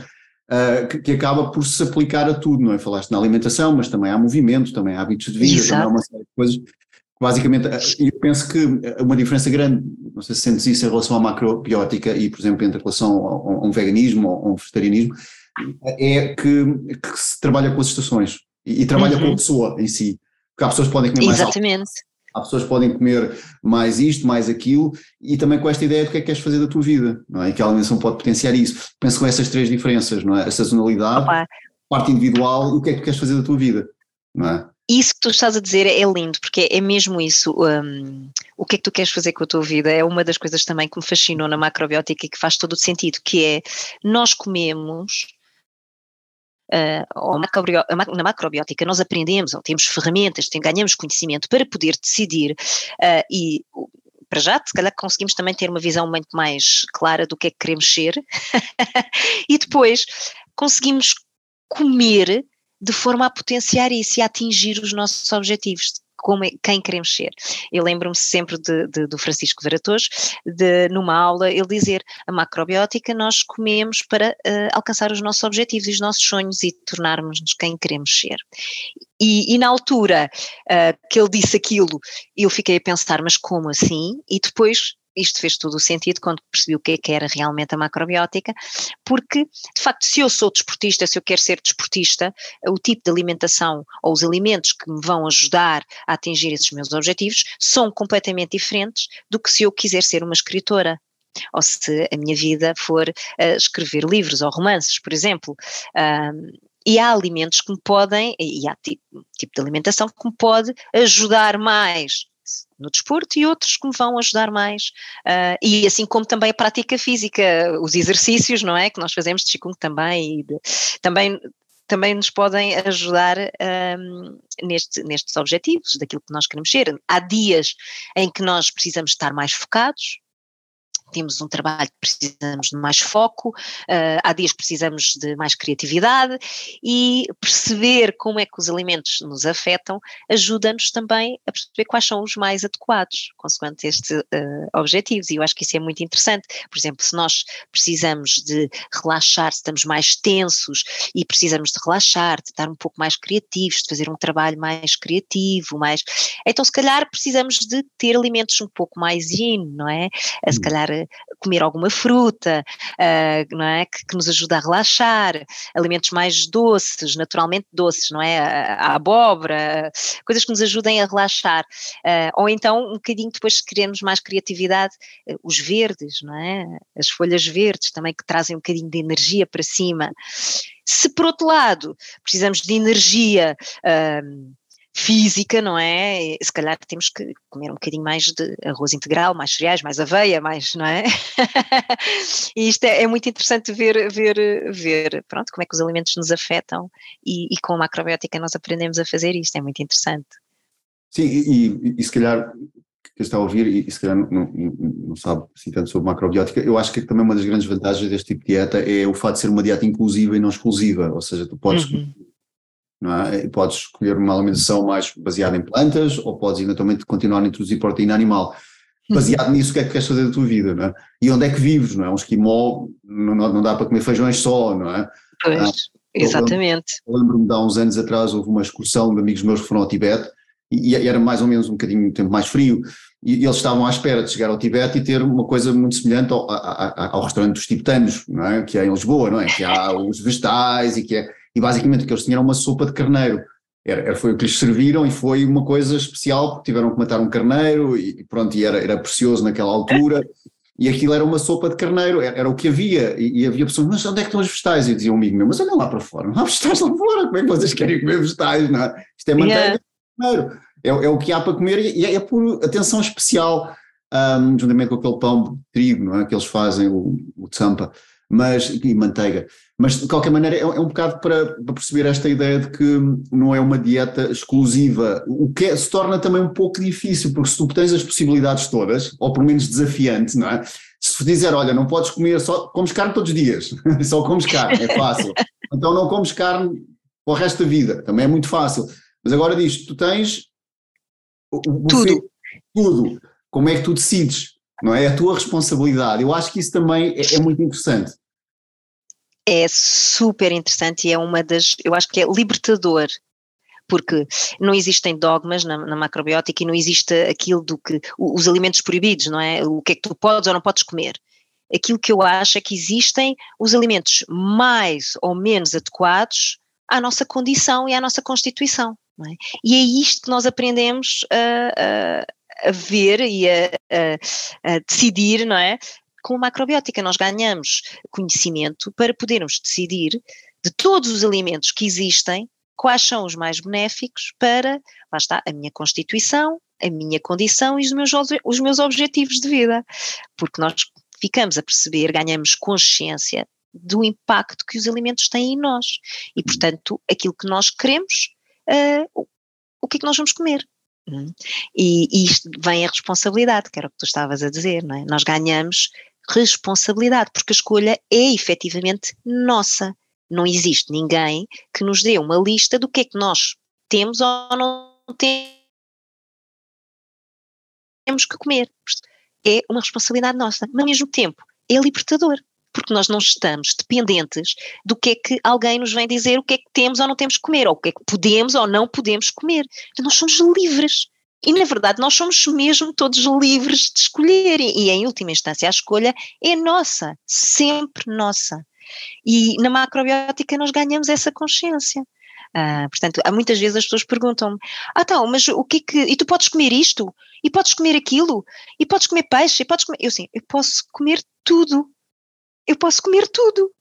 Uh, que, que, acaba por se aplicar a tudo, não é? Falaste na alimentação, mas também há movimento, também há hábitos de vida, Exato. também há uma série de coisas Basicamente, eu penso que uma diferença grande, não sei se sentes isso em relação à macrobiótica e, por exemplo, entre relação a um veganismo ou a um vegetarianismo, é que, que se trabalha com as estações e, e trabalha uhum. com a pessoa em si. Porque há pessoas que podem comer mais Exatamente. Há pessoas que podem comer mais isto, mais aquilo, e também com esta ideia do que é que queres fazer da tua vida, não é? E que a alimentação pode potenciar isso. Penso com essas três diferenças, não é? A sazonalidade, Opa. parte individual e o que é que tu queres fazer da tua vida, não é? Isso que tu estás a dizer é lindo, porque é mesmo isso. Um, o que é que tu queres fazer com a tua vida? É uma das coisas também que me fascinou na macrobiótica e que faz todo o sentido, que é nós comemos. Uh, na macrobiótica nós aprendemos, ou temos ferramentas, tem, ganhamos conhecimento para poder decidir uh, e para já, se calhar conseguimos também ter uma visão muito mais clara do que é que queremos ser e depois conseguimos comer de forma a potenciar isso e a atingir os nossos objetivos, como é, quem queremos ser. Eu lembro-me sempre de, de, do Francisco Veratos, de numa aula, ele dizer a macrobiótica nós comemos para uh, alcançar os nossos objetivos e os nossos sonhos e tornarmos-nos quem queremos ser. E, e na altura uh, que ele disse aquilo, eu fiquei a pensar, mas como assim? E depois isto fez todo o sentido quando percebi o que é que era realmente a macrobiótica, porque, de facto, se eu sou desportista, se eu quero ser desportista, o tipo de alimentação ou os alimentos que me vão ajudar a atingir esses meus objetivos são completamente diferentes do que se eu quiser ser uma escritora ou se a minha vida for uh, escrever livros ou romances, por exemplo. E há alimentos que me podem, e há tipo, tipo de alimentação que me pode ajudar mais no desporto e outros que me vão ajudar mais. Uh, e assim como também a prática física, os exercícios, não é? Que nós fazemos de Qigong também, de, também também nos podem ajudar um, neste, nestes objetivos, daquilo que nós queremos ser. Há dias em que nós precisamos estar mais focados, temos um trabalho que precisamos de mais foco, uh, há dias precisamos de mais criatividade e perceber como é que os alimentos nos afetam ajuda-nos também a perceber quais são os mais adequados, consoante estes uh, objetivos. E eu acho que isso é muito interessante. Por exemplo, se nós precisamos de relaxar, se estamos mais tensos e precisamos de relaxar, de estar um pouco mais criativos, de fazer um trabalho mais criativo, mais. Então, se calhar, precisamos de ter alimentos um pouco mais yin, não é? Se hum. calhar comer alguma fruta, uh, não é? Que, que, nos ajuda a relaxar, alimentos mais doces, naturalmente doces, não é? A, a abóbora, coisas que nos ajudem a relaxar. Uh, ou então, um bocadinho depois, se queremos mais criatividade, uh, os verdes, não é? As folhas verdes também que trazem um bocadinho de energia para cima. Se por outro lado precisamos de energia física, não é? Se calhar temos que comer um bocadinho mais de arroz integral, mais cereais, mais aveia, mais, não é? e isto é, é, muito interessante ver, ver, ver, pronto, como é que os alimentos nos afetam e, e com a macrobiótica nós aprendemos a fazer isto, é muito interessante. Sim, e, e, e se calhar está a ouvir e, e se calhar não, não, não, sabe assim tanto sobre macrobiótica, eu acho que também uma das grandes vantagens deste tipo de dieta é o fato de ser uma dieta inclusiva e não exclusiva, ou seja, tu podes, uhum. É? podes escolher uma alimentação mais baseada em plantas ou podes eventualmente continuar a introduzir proteína animal. Uhum. Baseado uhum. nisso, o que é que queres fazer da tua vida, não é? E onde é que vives, não é? Um esquimó não, não dá para comer feijões só, não é? Pois, ah, exatamente. Eu lembro-me de há uns anos atrás, houve uma excursão de amigos meus que foram ao Tibete e, e era mais ou menos um bocadinho tempo mais frio, e eles estavam à espera de chegar ao Tibete e ter uma coisa muito semelhante ao, ao, ao restaurante dos tibetanos, não é? que é em Lisboa, não é? que há os vegetais e que é, e basicamente o que eles tinham era uma sopa de carneiro, era, foi o que lhes serviram e foi uma coisa especial porque tiveram que matar um carneiro e pronto, e era, era precioso naquela altura e aquilo era uma sopa de carneiro, era, era o que havia, e, e, havia pessoas, mas onde é que estão os vegetais? E eu dizia um amigo meu, mas olha lá para fora, não há vegetais lá fora, como é que vocês querem comer vegetais, não é? Isto é manteiga yeah. carneiro é, é o que há para comer e é, é por atenção especial, um, juntamente com aquele pão de trigo, não é? Que eles fazem, o, o tsampa, mas, e manteiga. Mas de qualquer maneira é, é um bocado para, para, perceber esta ideia de que não é uma dieta exclusiva, o que é, se torna também um pouco difícil, porque se tu tens as possibilidades todas, ou pelo menos desafiante, não é? Se dizer, olha, não podes comer, só comes carne todos os dias, só comes carne, é fácil. Então não comes carne para o resto da vida, também é muito fácil. Mas agora diz, tu tens tudo. tudo. Como é que tu decides? Não é? é a tua responsabilidade. Eu acho que isso também é, é muito interessante. É super interessante e é uma das. Eu acho que é libertador porque não existem dogmas na, na, macrobiótica e não existe aquilo do que os alimentos proibidos, não é? O que é que tu podes ou não podes comer. Aquilo que eu acho é que existem os alimentos mais ou menos adequados à nossa condição e à nossa constituição. É? E é isto que nós aprendemos a, a, a ver e a, a, decidir, não é? Com a macrobiótica, nós ganhamos conhecimento para podermos decidir de todos os alimentos que existem quais são os mais benéficos para, lá está, a minha constituição, a minha condição e os meus, os meus objetivos de vida. Porque nós ficamos a perceber, ganhamos consciência do impacto que os alimentos têm em nós. E, portanto, aquilo que nós queremos uh, o que é que nós vamos comer. Hum. E, e isto vem a responsabilidade, que era o que tu estavas a dizer, não é? Nós ganhamos responsabilidade, porque a escolha é efetivamente nossa. Não existe ninguém que nos dê uma lista do que é que nós temos ou não temos que comer. É uma responsabilidade nossa, mas ao mesmo tempo é libertador porque nós não estamos dependentes do que é que alguém nos vem dizer o que é que temos ou não temos que comer, ou o que é que podemos ou não podemos comer. Nós somos livres. E, na verdade, nós somos mesmo todos livres de escolher. E, em última instância, a escolha é nossa, sempre nossa. E na macrobiótica nós ganhamos essa consciência. Ah, portanto, há muitas vezes as pessoas perguntam-me: ah, então, mas o que é que. E tu podes comer isto? E podes comer aquilo? E podes comer peixe? E podes comer. Eu sim, eu posso comer tudo eu posso comer tudo.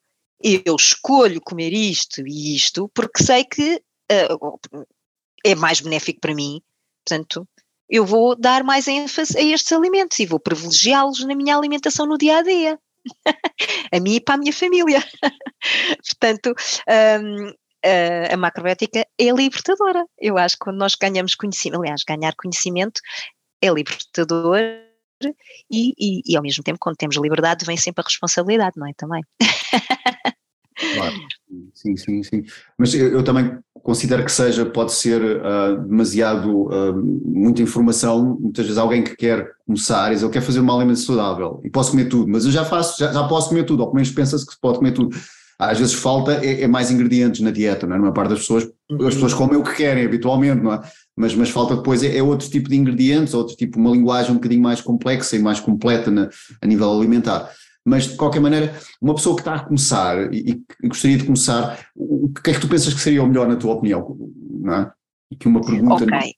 Eu escolho comer isto e isto porque sei que uh, é mais benéfico para mim. Portanto, eu vou dar mais ênfase a estes alimentos e vou privilegiá-los na minha alimentação no dia a dia. a mim e para a minha família. Portanto, um, a, macrobiótica é libertadora. Eu acho que quando nós ganhamos conhecimento, aliás, ganhar conhecimento é libertador e, e, e, ao mesmo tempo, quando temos liberdade, vem sempre a responsabilidade, não é? Também. Claro, sim, sim, sim. Mas eu, eu também considero que seja, pode ser uh, demasiado, uh, muita informação, muitas vezes alguém que quer começar diz, eu quero fazer uma alimentação saudável e posso comer tudo, mas eu já faço, já, já posso comer tudo, ou pelo menos pensa-se que se pode comer tudo. Às vezes falta é, é, mais ingredientes na dieta, não é? Numa parte das pessoas, as pessoas comem o que querem habitualmente, não é? mas, mas falta depois é, é, outro tipo de ingredientes, outro tipo, uma linguagem um bocadinho mais complexa e mais completa na, a nível alimentar. Mas de qualquer maneira, uma pessoa que está a começar e, e gostaria de começar, o que é que tu pensas que seria o melhor na tua opinião? Não é? E que uma pergunta. Ok.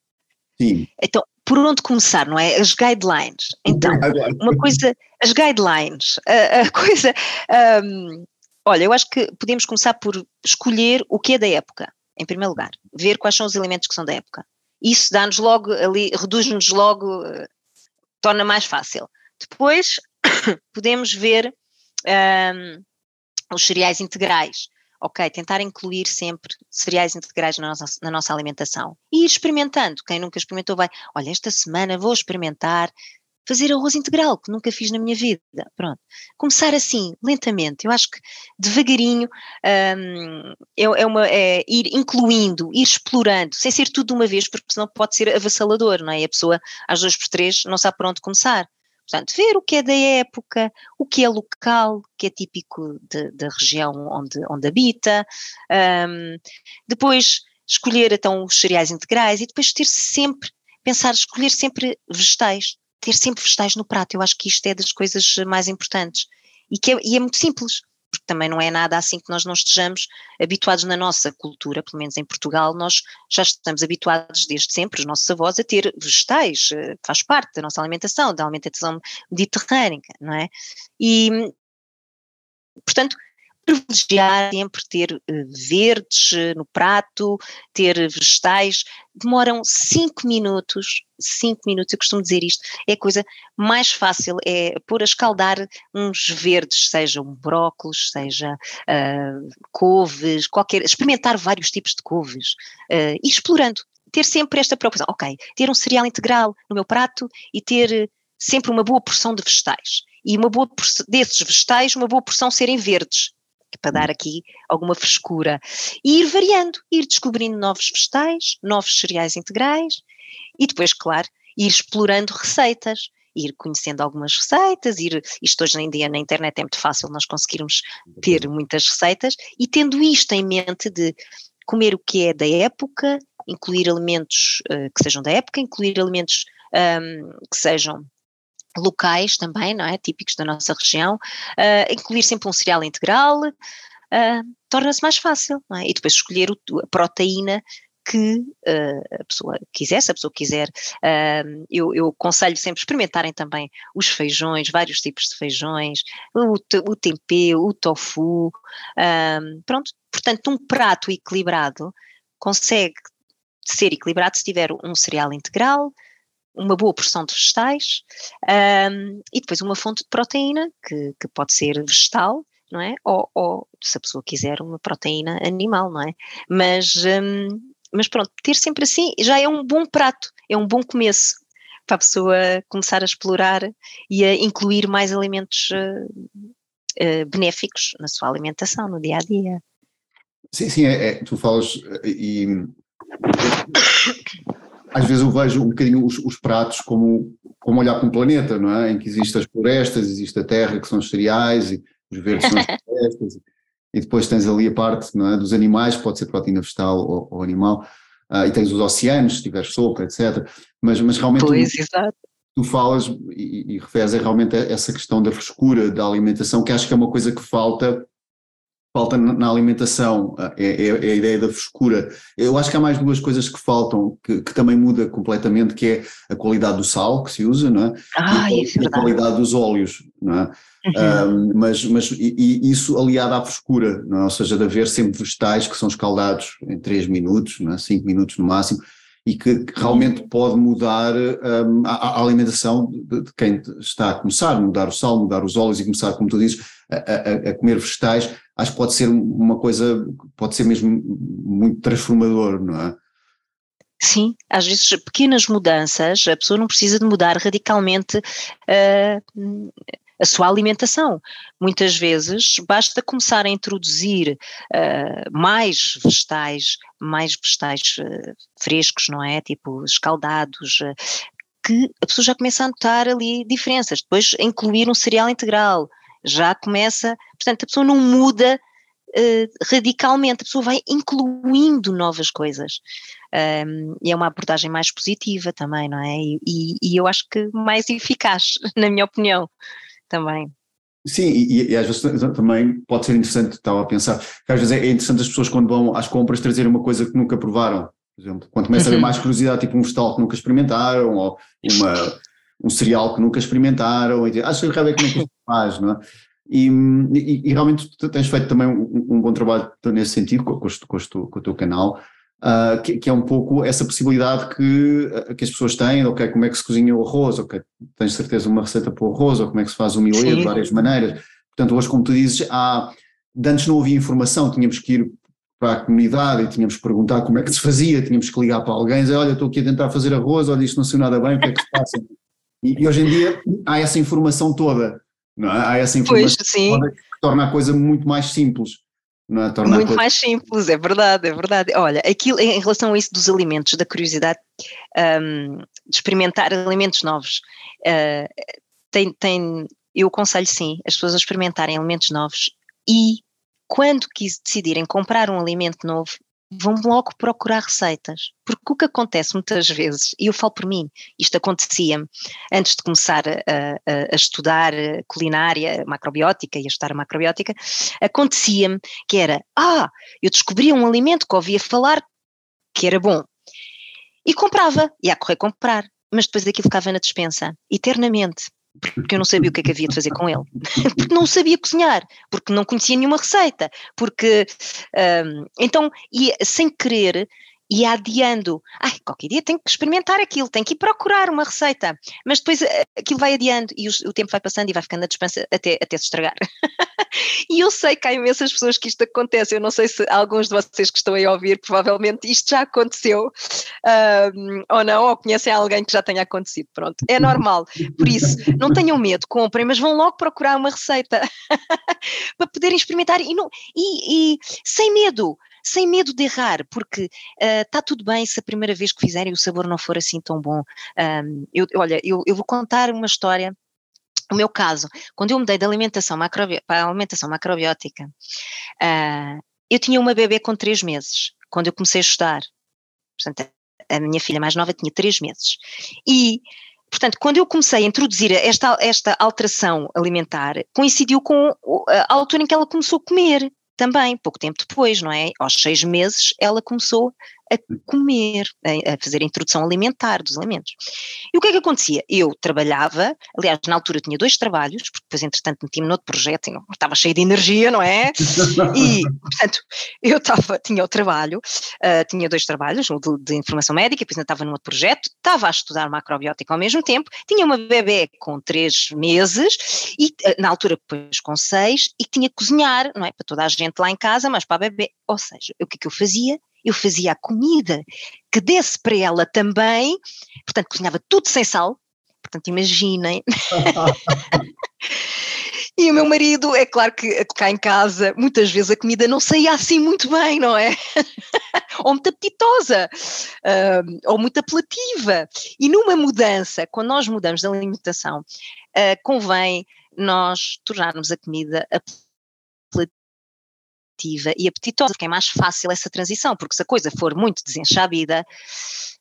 Sim. Então, por onde começar, não é? As guidelines. Então, uma coisa, as guidelines, a, a coisa. Um, olha, eu acho que podemos começar por escolher o que é da época, em primeiro lugar. Ver quais são os elementos que são da época isso dá-nos logo ali, reduz-nos logo, uh, torna mais fácil. Depois podemos ver um, os cereais integrais. ok, tentar incluir sempre cereais integrais na nossa, na nossa alimentação e ir experimentando. Quem nunca experimentou vai, olha, esta semana vou experimentar fazer arroz integral, que nunca fiz na minha vida. Pronto. Começar assim, lentamente. Eu acho que devagarinho um, é, é, uma, é ir incluindo, ir explorando, sem ser tudo de uma vez, porque senão pode ser avassalador, não é? E a pessoa, às duas por três, não sabe por onde começar. Portanto, ver o que é da época, o que é local, o que é típico da região onde, onde habita, um, depois escolher então os cereais integrais e depois ter sempre, pensar, escolher sempre vegetais, ter sempre vegetais no prato. Eu acho que isto é das coisas mais importantes. E, que é, e é muito simples, porque também não é nada assim que nós não estejamos habituados na nossa cultura, pelo menos em Portugal, nós já estamos habituados desde sempre, os nossos avós, a ter vegetais, eh, faz parte da nossa alimentação, da alimentação mediterrânea, não é? E, portanto, privilegiar sempre ter uh, verdes uh, no prato, ter vegetais, demoram 5 minutos, 5 minutos, eu costumo dizer isto, é a coisa mais fácil, é pôr a escaldar uns verdes, seja um brócolis, seja uh, couves, qualquer, experimentar vários tipos de couves, e explorando, ter sempre esta preocupação, ok, ter um cereal integral no meu prato e ter sempre uma boa porção de vegetais. E uma boa desses vegetais, uma boa porção serem verdes para dar aqui alguma frescura. E ir variando, ir descobrindo novos vegetais, novos cereais integrais e depois, claro, ir explorando receitas, ir conhecendo algumas receitas, ir, isto hoje em dia na internet é muito fácil nós conseguirmos ter muitas receitas e tendo isto em mente de comer o que é da época, incluir alimentos uh, que sejam da época, incluir alimentos um, que sejam locais também, não é? Típicos da nossa região, uh, incluir sempre um cereal integral, uh, torna-se mais fácil, não é? E depois escolher o, a proteína que uh, a pessoa quiser, se a pessoa quiser, uh, eu, eu aconselho sempre experimentarem também os feijões, vários tipos de feijões, o, o tempê, o tofu, uh, pronto, portanto um prato equilibrado consegue ser equilibrado se tiver um cereal integral, uma boa porção de vegetais um, e depois uma fonte de proteína, que, que pode ser vegetal, não é? Ou, ou, se a pessoa quiser, uma proteína animal, não é? Mas, um, mas pronto, ter sempre assim já é um bom prato, é um bom começo para a pessoa começar a explorar e a incluir mais alimentos uh, uh, benéficos na sua alimentação, no dia a dia. Sim, sim, é, é tu falas e às vezes eu vejo um bocadinho os, os, pratos como, como olhar para um planeta, não é? Em que existem as florestas, existe a terra que são os cereais e os verdes são as florestas e depois tens ali a parte não é, dos animais, pode ser proteína vegetal ou, ou animal, uh, e tens os oceanos, se tiver sopa, etc. Mas, mas realmente pois, tu, tu, falas e, e referes é realmente essa questão da frescura da alimentação, que acho que é uma coisa que falta falta na alimentação é, é, é, a ideia da frescura. Eu acho que há mais duas coisas que faltam, que, que, também muda completamente, que é a qualidade do sal que se usa, não é? Ah, e, a, a qualidade dos óleos, não é? Uhum. Um, mas mas e, e, isso aliado à frescura, não é? ou seja, de haver sempre vegetais que são escaldados em 3 minutos, não é? 5 minutos no máximo, e que, que realmente uhum. pode mudar um, a, a, alimentação de, de, quem está a começar, mudar o sal, mudar os óleos e começar, como tu dizes, a, a, a comer vegetais, acho que pode ser uma coisa, pode ser mesmo muito transformador, não é? Sim, às vezes pequenas mudanças, a pessoa não precisa de mudar radicalmente uh, a sua alimentação. Muitas vezes basta começar a introduzir uh, mais vegetais, mais vegetais uh, frescos, não é? Tipo escaldados, que a pessoa já começa a notar ali diferenças. Depois incluir um cereal integral, já começa, portanto, a pessoa não muda uh, radicalmente, a pessoa vai incluindo novas coisas. Um, e é uma abordagem mais positiva também, não é? E, e, eu acho que mais eficaz, na minha opinião, também. Sim, e, e, às vezes também pode ser interessante, estava a pensar, que às vezes é interessante as pessoas quando vão às compras trazer uma coisa que nunca provaram, por exemplo, quando começa uhum. a haver mais curiosidade, tipo um vegetal que nunca experimentaram, ou uma, um cereal que nunca experimentaram, e acho que realmente como é que isto faz, não é? E, e, e, realmente tu tens feito também um, um bom trabalho nesse sentido com, com, com, com o teu canal, uh, que, que, é um pouco essa possibilidade que, ah, que as pessoas têm, ok, como é que se cozinha o arroz, ok, tens certeza uma receita para o arroz, ou como é que se faz o milho de várias maneiras. Portanto, hoje, como tu dizes, há, antes não havia informação, tínhamos que ir para a comunidade e tínhamos que perguntar como é que se fazia, tínhamos que ligar para alguém, dizer, olha, estou aqui a tentar fazer arroz, olha, isto não saiu nada bem, o que é que se passa? E, e hoje em dia há essa informação toda, é? Há essa informação pois, toda que torna a coisa muito mais simples. É? Muito coisa... mais simples, é verdade, é verdade. Olha, aquilo em relação a isso dos alimentos, da curiosidade um, de experimentar alimentos novos, uh, tem, tem, eu aconselho sim as pessoas a experimentarem alimentos novos e quando quis decidirem comprar um alimento novo, vão logo procurar receitas. Porque o que acontece muitas vezes, e eu falo por mim, isto acontecia-me antes de começar a, a, estudar culinária, macrobiótica e a estudar a macrobiótica, acontecia-me que era, ah, eu descobri um alimento que ouvia falar que era bom. E comprava, ia a correr comprar, mas depois aquilo ficava na despensa, eternamente porque eu não sabia o que é que havia de fazer com ele, porque não sabia cozinhar, porque não conhecia nenhuma receita, porque um, então, e sem querer, ia adiando. Ai, qualquer dia tenho que experimentar aquilo, tenho que ir procurar uma receita. Mas depois eh, aquilo vai adiando e o, o tempo vai passando e vai ficando na dispensa até, até se estragar. e eu sei que há imensas pessoas que isto acontece. Eu não sei se alguns de vocês que estão aí a ouvir, provavelmente isto já aconteceu um, ou não, ou conhecem alguém que já tenha acontecido. Pronto, é normal. Por isso, não tenham medo, comprem, mas vão logo procurar uma receita para poderem experimentar e, não, e, e sem medo sem medo de errar, porque está uh, tudo bem se a primeira vez que fizerem o sabor não for assim tão bom. Um, eu, olha, eu, eu vou contar uma história o meu caso, quando eu mudei de alimentação para a alimentação macrobiótica, uh, eu tinha uma bebê com três meses, quando eu comecei a estudar. Portanto, a minha filha mais nova tinha três meses. E, portanto, quando eu comecei a introduzir esta, esta alteração alimentar, coincidiu com a altura em que ela começou a comer também, pouco tempo depois, não é? Aos seis meses, ela começou a comer, a, fazer a introdução alimentar dos alimentos. E o que é que acontecia? Eu trabalhava, aliás, na altura tinha dois trabalhos, porque depois, entretanto, meti-me noutro projeto e não, estava cheio de energia, não é? E, portanto, eu estava, tinha o trabalho, uh, tinha dois trabalhos, um de, de, informação médica, depois ainda estava num outro projeto, estava a estudar macrobiótica ao mesmo tempo, tinha uma bebê com três meses, e uh, na altura depois com seis, e tinha que cozinhar, não é? Para toda a gente lá em casa, mas para a bebê. Ou seja, o que é que eu fazia? Eu fazia a comida que desse para ela também, portanto, cozinhava tudo sem sal, portanto, imaginem. E o meu marido, é claro que cá em casa, muitas vezes a comida não saía assim muito bem, não é? ou muito apetitosa, uh, ou muito apelativa. E numa mudança, quando nós mudamos de alimentação, uh, convém nós tornarmos a comida apelativa e apetitosa, porque é mais fácil essa transição, porque se a coisa for muito desenxabida,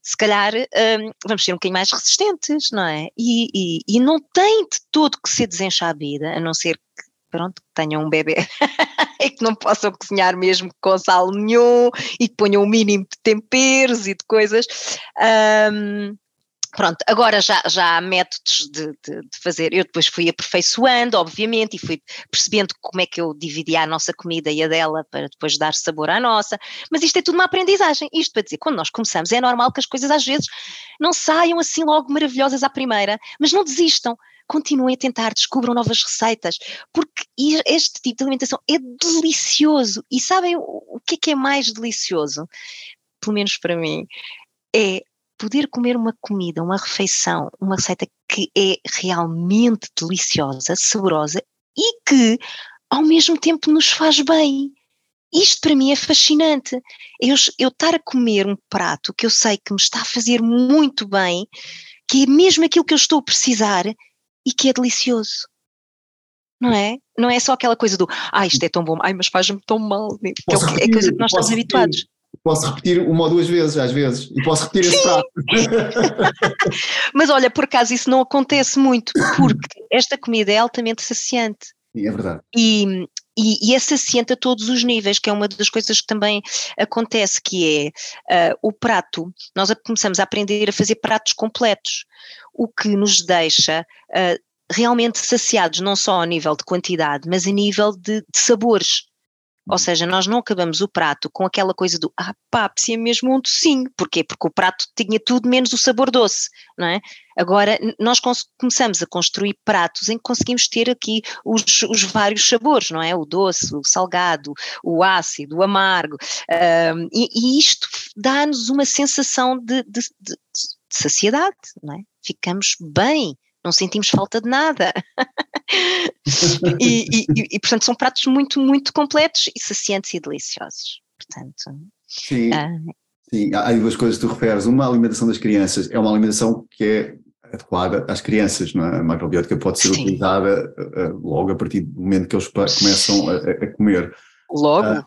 se calhar um, vamos ser um bocadinho mais resistentes, não é? E, e, e não tem de todo que ser desenxabida, a não ser que, pronto, que tenham um bebê e que não possam cozinhar mesmo com sal nenhum e que ponham o um mínimo de temperos e de coisas. Um, Pronto, agora já, já há métodos de, de, de, fazer. Eu depois fui aperfeiçoando, obviamente, e fui percebendo como é que eu dividia a nossa comida e a dela para depois dar sabor à nossa. Mas isto é tudo uma aprendizagem. Isto para dizer, quando nós começamos, é normal que as coisas às vezes não saiam assim logo maravilhosas à primeira, mas não desistam. Continuem a tentar, descubram novas receitas, porque este tipo de alimentação é delicioso. E sabem o que é que é mais delicioso? Pelo menos para mim, é poder comer uma comida, uma refeição, uma receita que é realmente deliciosa, saborosa e que ao mesmo tempo nos faz bem. Isto para mim é fascinante. Eu, eu estar a comer um prato que eu sei que me está a fazer muito bem, que é mesmo aquilo que eu estou a precisar e que é delicioso. Não é? Não é só aquela coisa do, ah, isto é tão bom, ai, mas faz-me tão mal, que é, é coisa que nós estamos habituados posso repetir uma ou duas vezes, às vezes, e posso repetir esse prato. Mas olha, por acaso isso não acontece muito, porque esta comida é altamente saciante. É verdade. E, e, e, é saciante a todos os níveis, que é uma das coisas que também acontece, que é uh, o prato, nós começamos a aprender a fazer pratos completos, o que nos deixa uh, realmente saciados, não só a nível de quantidade, mas a nível de, de sabores Ou seja, nós não acabamos o prato com aquela coisa do ah pá, precisa mesmo um docinho. Porquê? Porque o prato tinha tudo menos o sabor doce, não é? Agora, nós começamos a construir pratos em que conseguimos ter aqui os, os vários sabores, não é? O doce, o salgado, o ácido, o amargo. Um, e, e, isto dá-nos uma sensação de, de, de, de saciedade, não é? Ficamos bem não sentimos falta de nada. e, e, e, portanto, são pratos muito, muito completos e saciantes e deliciosos. Portanto, sim, uh, sim, há duas coisas que tu referes. Uma, a alimentação das crianças é uma alimentação que é adequada às crianças, não é? A macrobiótica pode ser sim. utilizada uh, logo a partir do momento que eles começam a, a comer. Logo? Uh,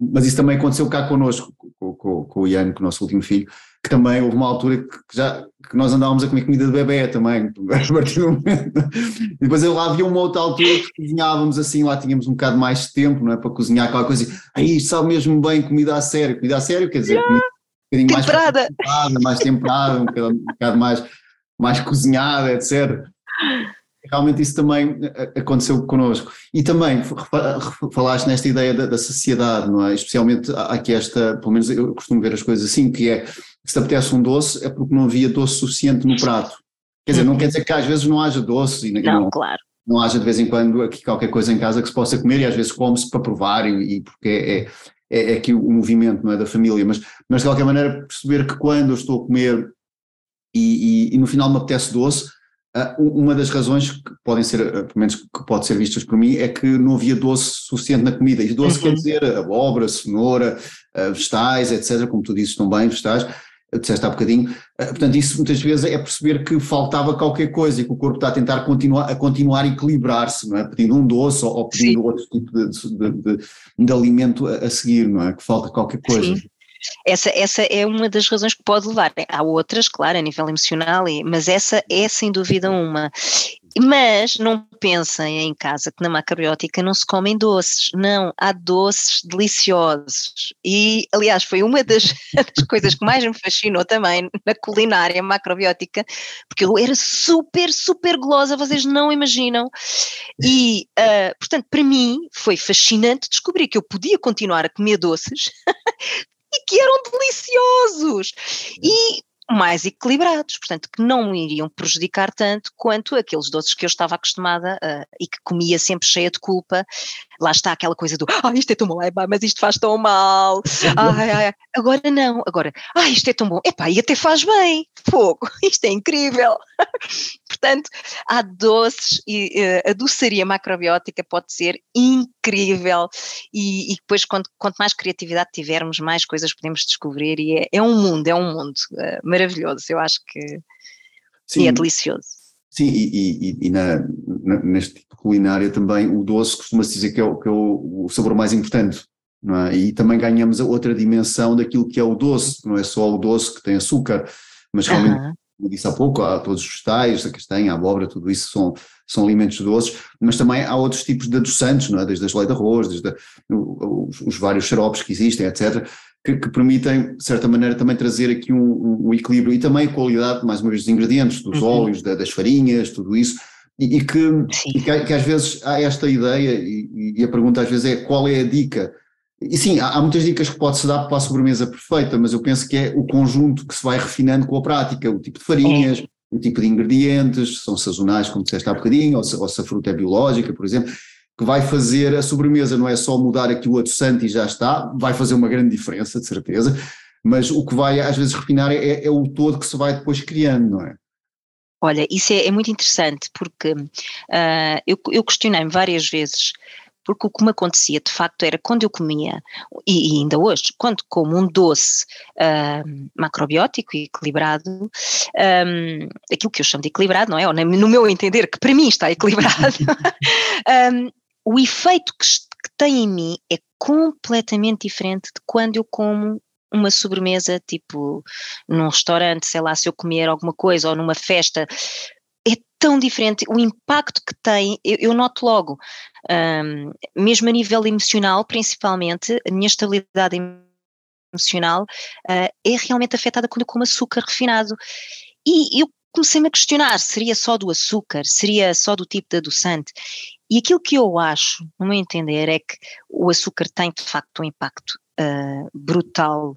mas isso também aconteceu cá connosco, com, com, com o Ian, com o nosso último filho que também houve uma altura que, já, que nós andávamos a comer comida de bebê também, a partir do momento. E depois lá havia uma outra altura que cozinhávamos assim, lá tínhamos um bocado mais de tempo, não é? Para cozinhar aquela coisa, aí isto sabe mesmo bem comida a sério, comida a sério, quer dizer, yeah. comida um bocadinho temperada. mais temperada, mais temperada, um bocado, um bocado mais, mais cozinhada, etc realmente isso também eh, aconteceu connosco. E também falaste nesta ideia da, da sociedade, não é? Especialmente aqui esta, pelo menos eu costumo ver as coisas assim, que é se apetece um doce é porque não havia doce suficiente no prato. Quer dizer, não quer dizer que às vezes não haja doce. E não, não, claro. Não haja de vez em quando aqui qualquer coisa em casa que se possa comer e às vezes come-se para provar e, e porque é, é, é, aqui o movimento não é, da família, mas, mas de qualquer maneira perceber que quando eu estou a comer e, e, e no final me apetece doce, uma das razões que podem ser, ah, pelo menos que pode ser vistas por mim, é que não havia doce suficiente na comida. E doce uhum. quer dizer abóbora, cenoura, ah, vegetais, etc., como tu dizes também, vegetais, disseste há bocadinho. Portanto, isso muitas vezes é perceber que faltava qualquer coisa e que o corpo está a tentar continuar, a continuar a equilibrar-se, não é? Pedindo um doce ou, ou pedindo Sim. outro tipo de, de, de, de alimento a, a, seguir, não é? Que falta qualquer coisa. Sim. Essa, essa é uma das razões que pode levar. Há outras, claro, a nível emocional, mas essa é sem dúvida uma. Mas não pensem em casa que na macrobiótica não se comem doces. Não, há doces deliciosos. E, aliás, foi uma das, das coisas que mais me fascinou também na culinária macrobiótica, porque eu era super, super golosa, vocês não imaginam. E, uh, portanto, para mim foi fascinante descobrir que eu podia continuar a comer doces e que eram deliciosos. E mais equilibrados, portanto, que não me iriam prejudicar tanto quanto aqueles doces que eu estava acostumada uh, e que comia sempre cheia de culpa. Lá está aquela coisa do ah, isto é tão bom, é, mas isto faz tão mal, ai, ai, agora não, agora, ah, isto é tão bom, epá, e até faz bem, fogo, isto é incrível. Portanto, há doces e uh, a doçaria macrobiótica pode ser incrível e, e depois quanto, quanto, mais criatividade tivermos, mais coisas podemos descobrir e é, é um mundo, é um mundo uh, maravilhoso, eu acho que Sim. é delicioso. Sim, e, e, e na, na, neste tipo de culinária também o doce costuma-se dizer que é, o, que é o, o, sabor mais importante, é? E também ganhamos a outra dimensão daquilo que é o doce, não é só o doce que tem açúcar, mas realmente, uhum. Como disse há pouco, há todos os vegetais, a castanha, a abóbora, tudo isso são, são alimentos doces, mas também há outros tipos de adoçantes, não é? Desde a geleia de arroz, desde a, os, os vários xaropes que existem, etc., que, que, permitem, de certa maneira, também trazer aqui um, um, equilíbrio e também a qualidade, mais uma vez, dos ingredientes, dos uhum. óleos, da, das farinhas, tudo isso, e, e, que, e que, que, às vezes há esta ideia, e, e, a pergunta às vezes é qual é a dica? E sim, há, há muitas dicas que pode-se dar para a sobremesa perfeita, mas eu penso que é o conjunto que se vai refinando com a prática, o tipo de farinhas, é. o tipo de ingredientes, são sazonais, como disseste há bocadinho, ou se, ou se a fruta é biológica, por exemplo, que vai fazer a sobremesa, não é só mudar aqui o adoçante e já está, vai fazer uma grande diferença, de certeza, mas o que vai às vezes refinar é, é o todo que se vai depois criando, não é? Olha, isso é, é muito interessante porque uh, eu, eu questionei-me várias vezes porque o que me acontecia de facto era quando eu comia, e, e ainda hoje, quando como um doce uh, macrobiótico e equilibrado, um, aquilo que eu chamo de equilibrado, não é? No meu entender, que para mim está equilibrado, um, o efeito que, que tem em mim é completamente diferente de quando eu como uma sobremesa, tipo num restaurante, sei lá, se eu comer alguma coisa ou numa festa, tão diferente. O impacto que tem, eu, eu noto logo, um, mesmo a nível emocional, principalmente, a minha estabilidade emocional uh, é realmente afetada quando eu como açúcar refinado. E eu comecei-me a questionar: seria só do açúcar? Seria só do tipo de adoçante? e aquilo que eu acho, no meu entender, é que o açúcar tem de facto um impacto uh, brutal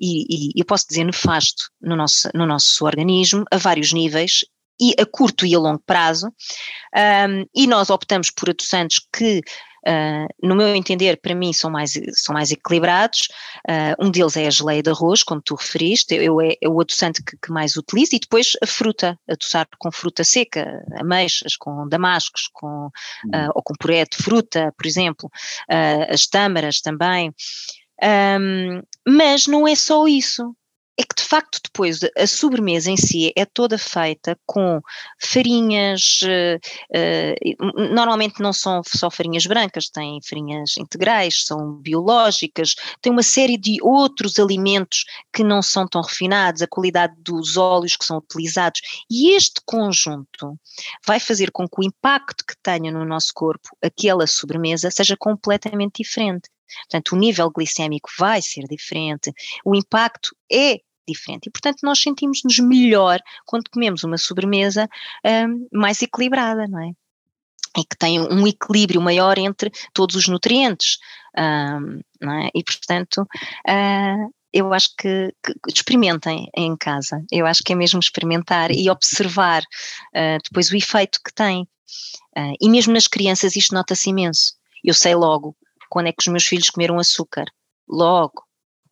e, e, eu posso dizer nefasto no nosso, no nosso organismo a vários níveis e a curto e a longo prazo, um, e nós optamos por adoçantes que Uh, no meu entender, para mim, são mais, são mais equilibrados. Uh, um deles é a geleia de arroz, como tu referiste, eu, é, é o adoçante que, que, mais utilizo, e depois a fruta, adoçar com fruta seca, ameixas, com damascos, com, uh, ou com puré de fruta, por exemplo, as tâmaras também. Um, mas não é só isso é que de facto depois a sobremesa em si é toda feita com farinhas, uh, uh, normalmente não são só farinhas brancas, tem farinhas integrais, são biológicas, tem uma série de outros alimentos que não são tão refinados, a qualidade dos óleos que são utilizados, e este conjunto vai fazer com que o impacto que tenha no nosso corpo aquela sobremesa seja completamente diferente. Portanto, o nível glicémico vai ser diferente, o impacto é diferente. E, portanto, nós sentimos-nos melhor quando comemos uma sobremesa um, mais equilibrada, não é? E que tem um equilíbrio maior entre todos os nutrientes, um, não é? E, portanto, uh, eu acho que, que, experimentem em casa. Eu acho que é mesmo experimentar e observar uh, depois o efeito que tem. Uh, e mesmo nas crianças isto nota-se imenso. Eu sei logo quando é que os meus filhos comeram açúcar. Logo,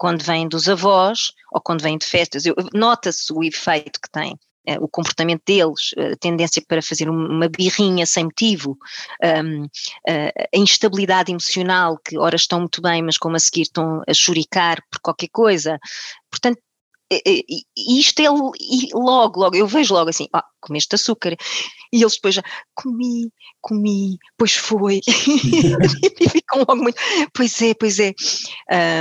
quando vêm dos avós ou quando vêm de festas. Nota-se o efeito que tem. Eh, o comportamento deles, a tendência para fazer uma birrinha sem motivo, um, a instabilidade emocional, que ora estão muito bem, mas como a seguir estão a choricar por qualquer coisa. Portanto, e isto é logo, logo, eu vejo logo assim, ah, comeste açúcar, e eles depois já, comi, comi, pois foi, e ficam logo muito, pois é, pois é,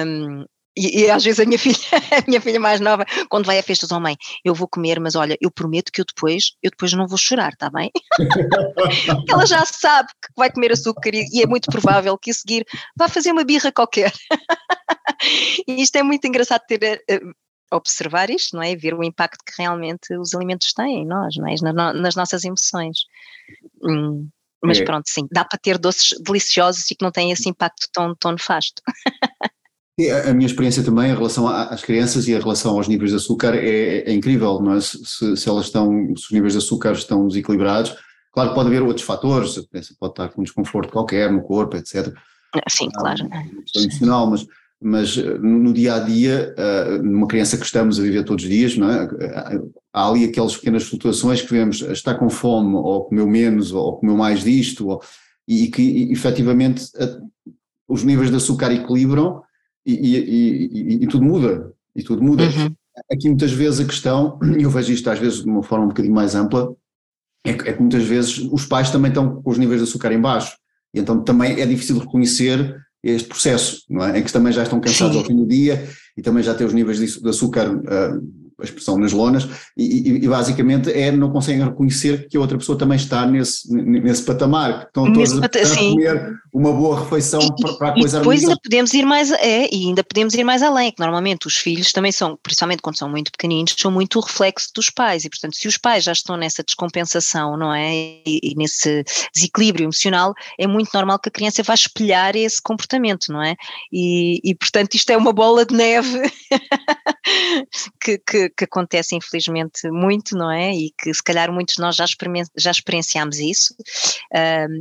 um, e, e, às vezes a minha filha, a minha filha mais nova, quando vai a festas, oh mãe, eu vou comer, mas olha, eu prometo que eu depois, eu depois não vou chorar, está bem? Ela já sabe que vai comer açúcar e, e é muito provável que a seguir vá fazer uma birra qualquer. e isto é muito engraçado ter, uh, observar isto, não é? Ver o impacto que realmente os alimentos têm em nós, não é? nas nossas emoções. Hum, mas é. pronto, sim, dá para ter doces deliciosos e que não têm esse impacto tão, tão nefasto. A minha experiência também em relação às crianças e em relação aos níveis de açúcar é, é incrível, não é? Se, se, elas estão, se os níveis de açúcar estão desequilibrados, claro que pode haver outros fatores, a criança pode estar com um desconforto qualquer no corpo, etc. Sim, claro. É emocional, mas, mas eh, no dia a dia, eh, numa criança que estamos a viver todos os dias, não é? há ali aquelas pequenas flutuações que vemos, está com fome, ou comeu menos, ou comeu mais disto, ou, e que efetivamente os níveis de açúcar equilibram e, e, e, e, tudo muda, e tudo muda. Uhum. Aqui muitas vezes a questão, e eu vejo isto às vezes de uma forma um bocadinho mais ampla, é que, é que muitas vezes os pais também estão com os níveis de açúcar em baixo, e então também é difícil reconhecer este processo, não é? em que também já estão cansados Sim. ao fim do dia e também já têm os níveis de, açúcar uh, a expressão nas lonas, e, e, basicamente é não conseguem reconhecer que a outra pessoa também está nesse, nesse patamar, que estão todos a, a comer uma boa refeição e, para, para a coisa E depois ainda podemos ir mais, é, e ainda podemos ir mais além, que normalmente os filhos também são, principalmente quando são muito pequeninos, são muito o reflexo dos pais, e portanto se os pais já estão nessa descompensação, não é, e, e nesse desequilíbrio emocional, é muito normal que a criança vá espelhar esse comportamento, não é, e, e portanto isto é uma bola de neve que, que, que acontece infelizmente muito, não é? E que se calhar muitos de nós já, já experienciámos isso.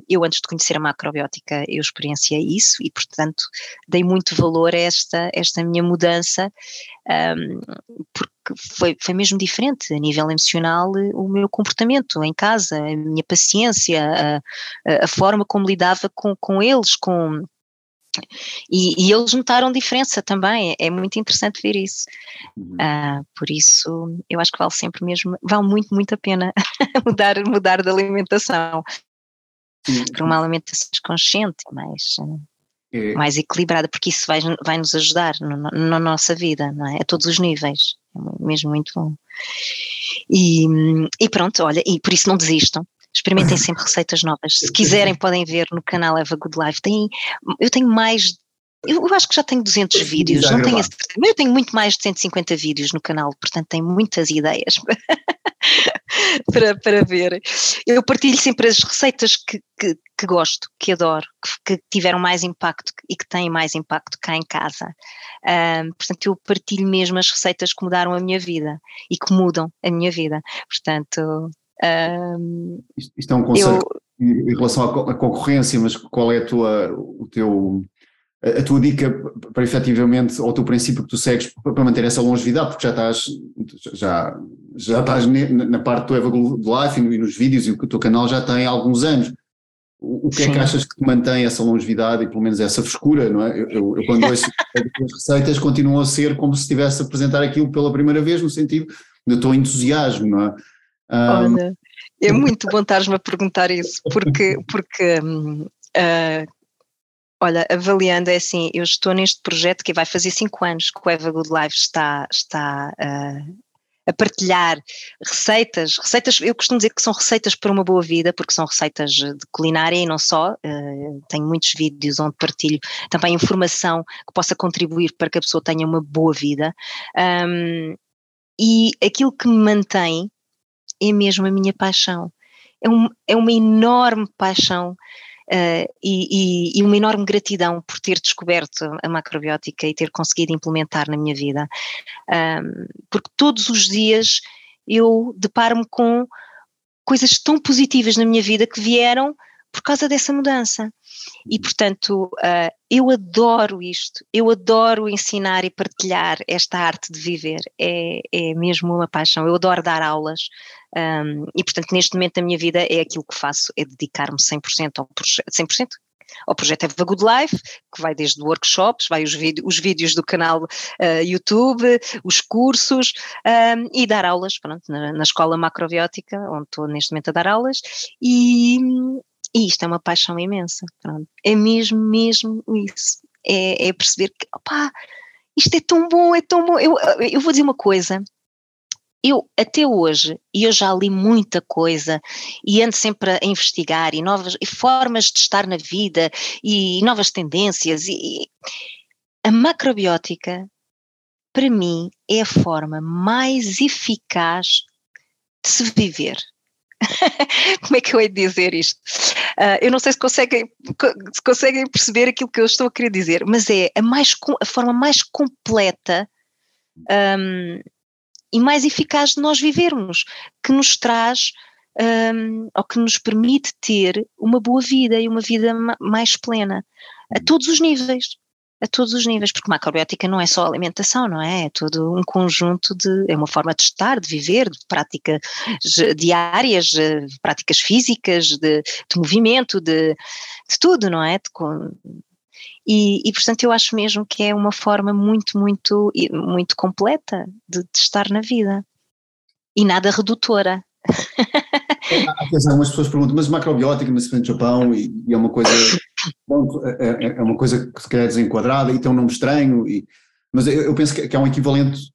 eu antes de conhecer a macrobiótica eu experienciei isso e portanto dei muito valor a esta, esta minha mudança um, porque foi, foi mesmo diferente a nível emocional o meu comportamento em casa, a minha paciência, a, a forma como lidava com, com eles, com e, e, eles notaram diferença também, é, é muito interessante ver isso. Uhum. Uh, por isso, eu acho que vale sempre mesmo, vale muito, muito a pena mudar, mudar de alimentação uhum. para uma alimentação consciente, mais, é. mais equilibrada, porque isso vai, vai nos ajudar no, no, na nossa vida, não é? A todos os níveis, é mesmo muito bom. E, e pronto, olha, e por isso não desistam, experimentem sempre receitas novas. Se quiserem, podem ver no canal Eva Good Life. Tem, eu tenho mais. Eu, eu acho que já tenho 200 vídeos, não tenho mas eu tenho muito mais de 150 vídeos no canal, portanto tenho muitas ideias para, para ver. Eu partilho sempre as receitas que, que, que gosto, que adoro, que, que, tiveram mais impacto e que têm mais impacto cá em casa. Um, portanto, eu partilho mesmo as receitas que mudaram a minha vida e que mudam a minha vida. Portanto. Um, isto, isto é um conceito eu, em relação à concorrência, mas qual é a tua, o teu a tua dica para efetivamente, ou o teu princípio que tu segues para manter essa longevidade, porque já estás, já, já estás na parte do Eva Life e nos vídeos e o teu canal já tem alguns anos. O, que Sim. é que achas que te mantém essa longevidade e pelo menos essa frescura, não é? Eu, eu, eu quando ouço as receitas continuam a ser como se estivesse a apresentar aquilo pela primeira vez, no sentido do teu entusiasmo, não é? Um, Olha, é muito bom estares-me a perguntar isso, porque, porque um, uh, Olha, avaliando é assim, eu estou neste projeto que vai fazer cinco anos que o Eva Good Life está, está uh, a partilhar receitas, receitas, eu costumo dizer que são receitas para uma boa vida, porque são receitas de culinária e não só, uh, tenho muitos vídeos onde partilho também informação que possa contribuir para que a pessoa tenha uma boa vida, um, e aquilo que me mantém é mesmo a minha paixão, é, um, é uma enorme paixão uh, e, e, uma enorme gratidão por ter descoberto a macrobiótica e ter conseguido implementar na minha vida. Um, porque todos os dias eu deparo-me com coisas tão positivas na minha vida que vieram por causa dessa mudança. E, portanto, uh, eu adoro isto, eu adoro ensinar e partilhar esta arte de viver, é, é mesmo uma paixão. Eu adoro dar aulas um, e, portanto, neste momento da minha vida é aquilo que faço, é dedicar-me 100% ao projeto, 100%? Ao projeto Have a Good Life, que vai desde workshops, vai os, os vídeos do canal uh, YouTube, os cursos um, e dar aulas pronto, na, na escola macrobiótica, onde estou neste momento a dar aulas, e, e isto é uma paixão imensa. Pronto. É mesmo, mesmo isso. É, é perceber que, opá, isto é tão bom, é tão bom. Eu, eu vou dizer uma coisa. Eu, até hoje, e eu já li muita coisa e ando sempre a investigar e novas e formas de estar na vida e, novas tendências e, e a macrobiótica, para mim, é a forma mais eficaz de se viver. Como é que eu hei de dizer isto? Uh, eu não sei se conseguem, se conseguem perceber aquilo que eu estou a querer dizer, mas é a, mais, a forma mais completa um, e mais eficaz de nós vivermos, que nos traz um, ou que nos permite ter uma boa vida e uma vida mais plena, a todos os níveis a todos os níveis, porque macrobiótica não é só alimentação, não é? É todo um conjunto de, é uma forma de estar, de viver, de práticas diárias, de práticas físicas, de, de movimento, de, de, tudo, não é? De, e, e, portanto eu acho mesmo que é uma forma muito, muito, muito completa de, de estar na vida e nada redutora. Atenção, algumas pessoas perguntam, mas macrobiótica, mas vem do Japão e, e, é uma coisa bom, é, é, é, uma coisa que se calhar é desenquadrada e tem um nome estranho, e, mas eu, eu penso que, que há um equivalente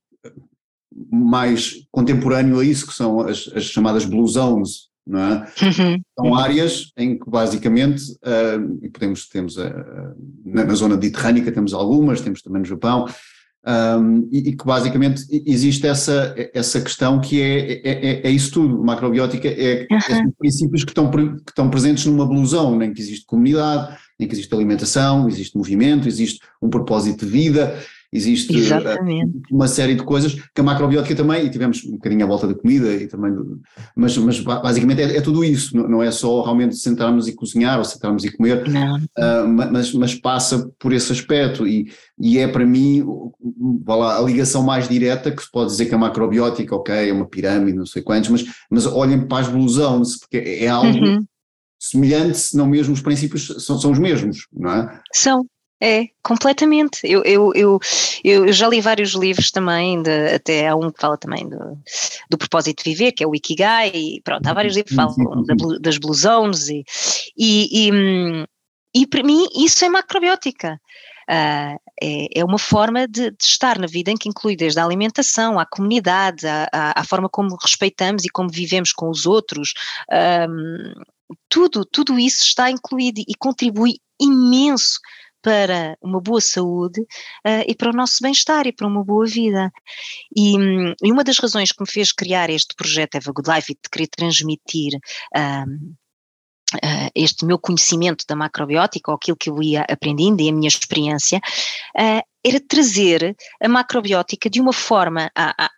mais contemporâneo a isso, que são as, as chamadas blue zones, não é? Uhum. São áreas em que basicamente, uh, podemos, temos uh, na, na, zona mediterrânica temos algumas, temos também no Japão, um, e, e, que basicamente existe essa, essa questão que é, é, é, é isso tudo, macrobiótica é, uhum. princípios que estão, que estão presentes numa blusão, em que existe comunidade, em que existe alimentação, existe movimento, existe um propósito de vida, Existe Exatamente. uma série de coisas que a macrobiótica também, e tivemos um bocadinho à volta da comida, e também, mas, mas basicamente é, é tudo isso, não, é só realmente sentarmos e cozinhar ou sentarmos e comer, uh, mas, mas passa por esse aspecto e, e é para mim lá, a ligação mais direta que se pode dizer que a macrobiótica, ok, é uma pirâmide, não sei quantos, mas, mas olhem para as blusões, porque é algo uhum. semelhante, se não mesmo os princípios são, são os mesmos, não é? São, é, completamente. Eu, eu, eu, eu, já li vários livros também, de, até há um que fala também do, do propósito de viver, que é o Ikigai, e pronto, há vários livros que falam da, das Blue Zones, e, e, e, e, para mim isso é macrobiótica. Uh, é, é, uma forma de, de, estar na vida em que inclui desde a alimentação, à comunidade, à, à forma como respeitamos e como vivemos com os outros, um, tudo, tudo isso está incluído e contribui imenso para uma boa saúde uh, e para o nosso bem-estar e para uma boa vida. E, e, uma das razões que me fez criar este projeto Eva Good Life e de querer transmitir uh, este meu conhecimento da macrobiótica, ou aquilo que eu ia aprendendo e a minha experiência, uh, era trazer a macrobiótica de uma forma a, a,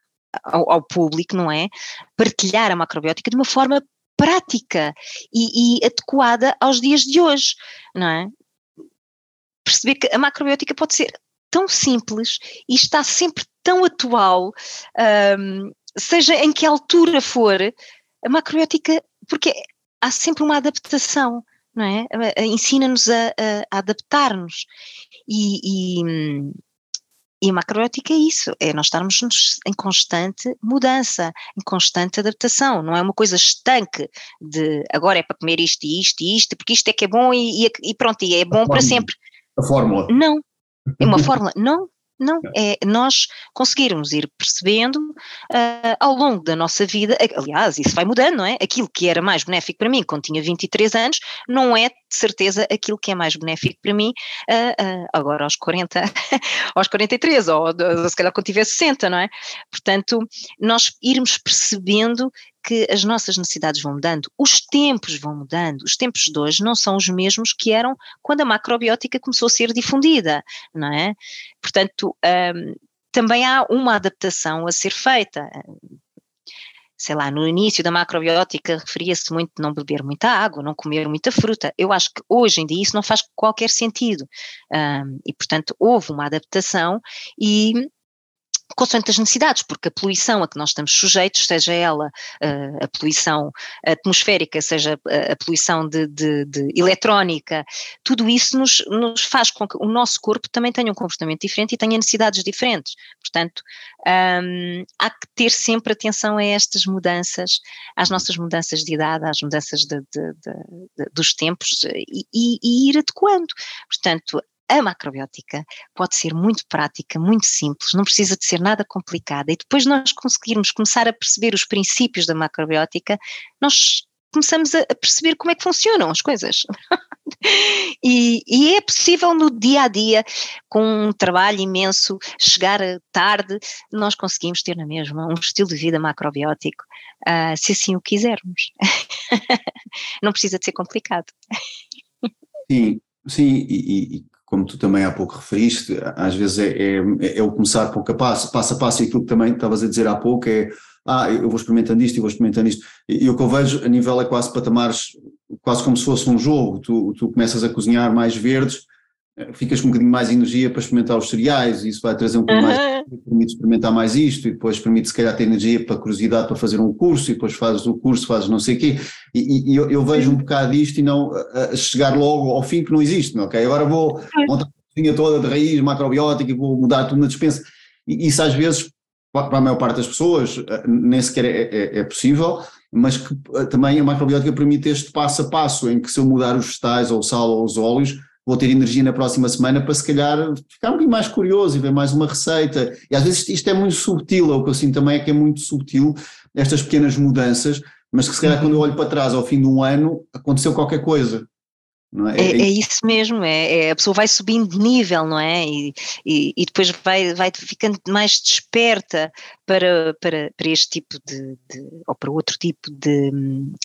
ao, ao, público, não é? Partilhar a macrobiótica de uma forma prática e, e adequada aos dias de hoje, não é? Perceber que a macrobiótica pode ser tão simples e está sempre tão atual, um, seja em que altura for, a macrobiótica, porque há sempre uma adaptação, não é? Ensina-nos a, a, adaptar-nos. E, e, e, a macrobiótica é isso, é nós estarmos em constante mudança, em constante adaptação, não é uma coisa estanque de agora é para comer isto e isto e isto, porque isto é que é bom e, e pronto, e é bom para sempre. A fórmula. Não, é uma fórmula, não, não, é nós conseguirmos ir percebendo uh, ao longo da nossa vida, aliás, isso vai mudando, não é? Aquilo que era mais benéfico para mim quando tinha 23 anos, não é de certeza aquilo que é mais benéfico para mim uh, uh, agora aos 40, aos 43, ou se calhar quando tiver 60, não é? Portanto, nós irmos percebendo que as nossas necessidades vão mudando, os tempos vão mudando, os tempos de hoje não são os mesmos que eram quando a macrobiótica começou a ser difundida, não é? Portanto, um, também há uma adaptação a ser feita. Sei lá, no início da macrobiótica referia-se muito não beber muita água, não comer muita fruta. Eu acho que hoje em dia isso não faz qualquer sentido. Um, e, portanto, houve uma adaptação e consoante as necessidades, porque a poluição a que nós estamos sujeitos, seja ela uh, a poluição atmosférica, seja a, a poluição de, de, de, eletrónica, tudo isso nos, nos, faz com que o nosso corpo também tenha um comportamento diferente e tenha necessidades diferentes. Portanto, um, há que ter sempre atenção a estas mudanças, às nossas mudanças de idade, às mudanças de, dos tempos e, e, e ir adequando. Portanto, a macrobiótica pode ser muito prática, muito simples, não precisa de ser nada complicada. E depois nós conseguirmos começar a perceber os princípios da macrobiótica, nós começamos a perceber como é que funcionam as coisas. e, e, é possível no dia a dia, com um trabalho imenso, chegar tarde, nós conseguimos ter na mesma um estilo de vida macrobiótico, uh, se assim o quisermos. Não precisa de ser complicado. Sim, sim, e, e como tu também há pouco referiste, às vezes é, é, é o começar pouco a passo, passo a passo, e aquilo que também estavas a dizer há pouco é, ah, eu vou experimentando isto e vou experimentando isto, e, o que eu vejo a nível é quase patamares, quase como se fosse um jogo, tu, tu começas a cozinhar mais verdes, ficas com um bocadinho mais energia para experimentar os cereais, e isso vai trazer um pouco uhum. mais, permite experimentar mais isto, e depois permite se calhar ter energia para curiosidade para fazer um curso, e depois fazes o curso, fazes não sei o quê, e, e eu, eu, vejo um bocado isto e não a, chegar logo ao fim que não existe, não, ok? Agora vou montar a cozinha toda de raiz macrobiótica e vou mudar tudo na dispensa, e isso às vezes, para a maior parte das pessoas, eh, nem sequer é, é, é possível, mas que eh, também a macrobiótica permite este passo a passo, em que se eu mudar os vegetais ou o sal ou os óleos, vou ter energia na próxima semana para se calhar ficar um bocadinho mais curioso e ver mais uma receita. E às vezes isto é muito subtil, o que eu sinto também é que é muito subtil estas pequenas mudanças, mas que se calhar quando eu olho para trás ao fim de um ano aconteceu qualquer coisa. É? É, é, isso mesmo, é, é, a pessoa vai subindo de nível, não é? E, e, e, depois vai, vai ficando mais desperta para, para, para este tipo de, de ou para outro tipo de,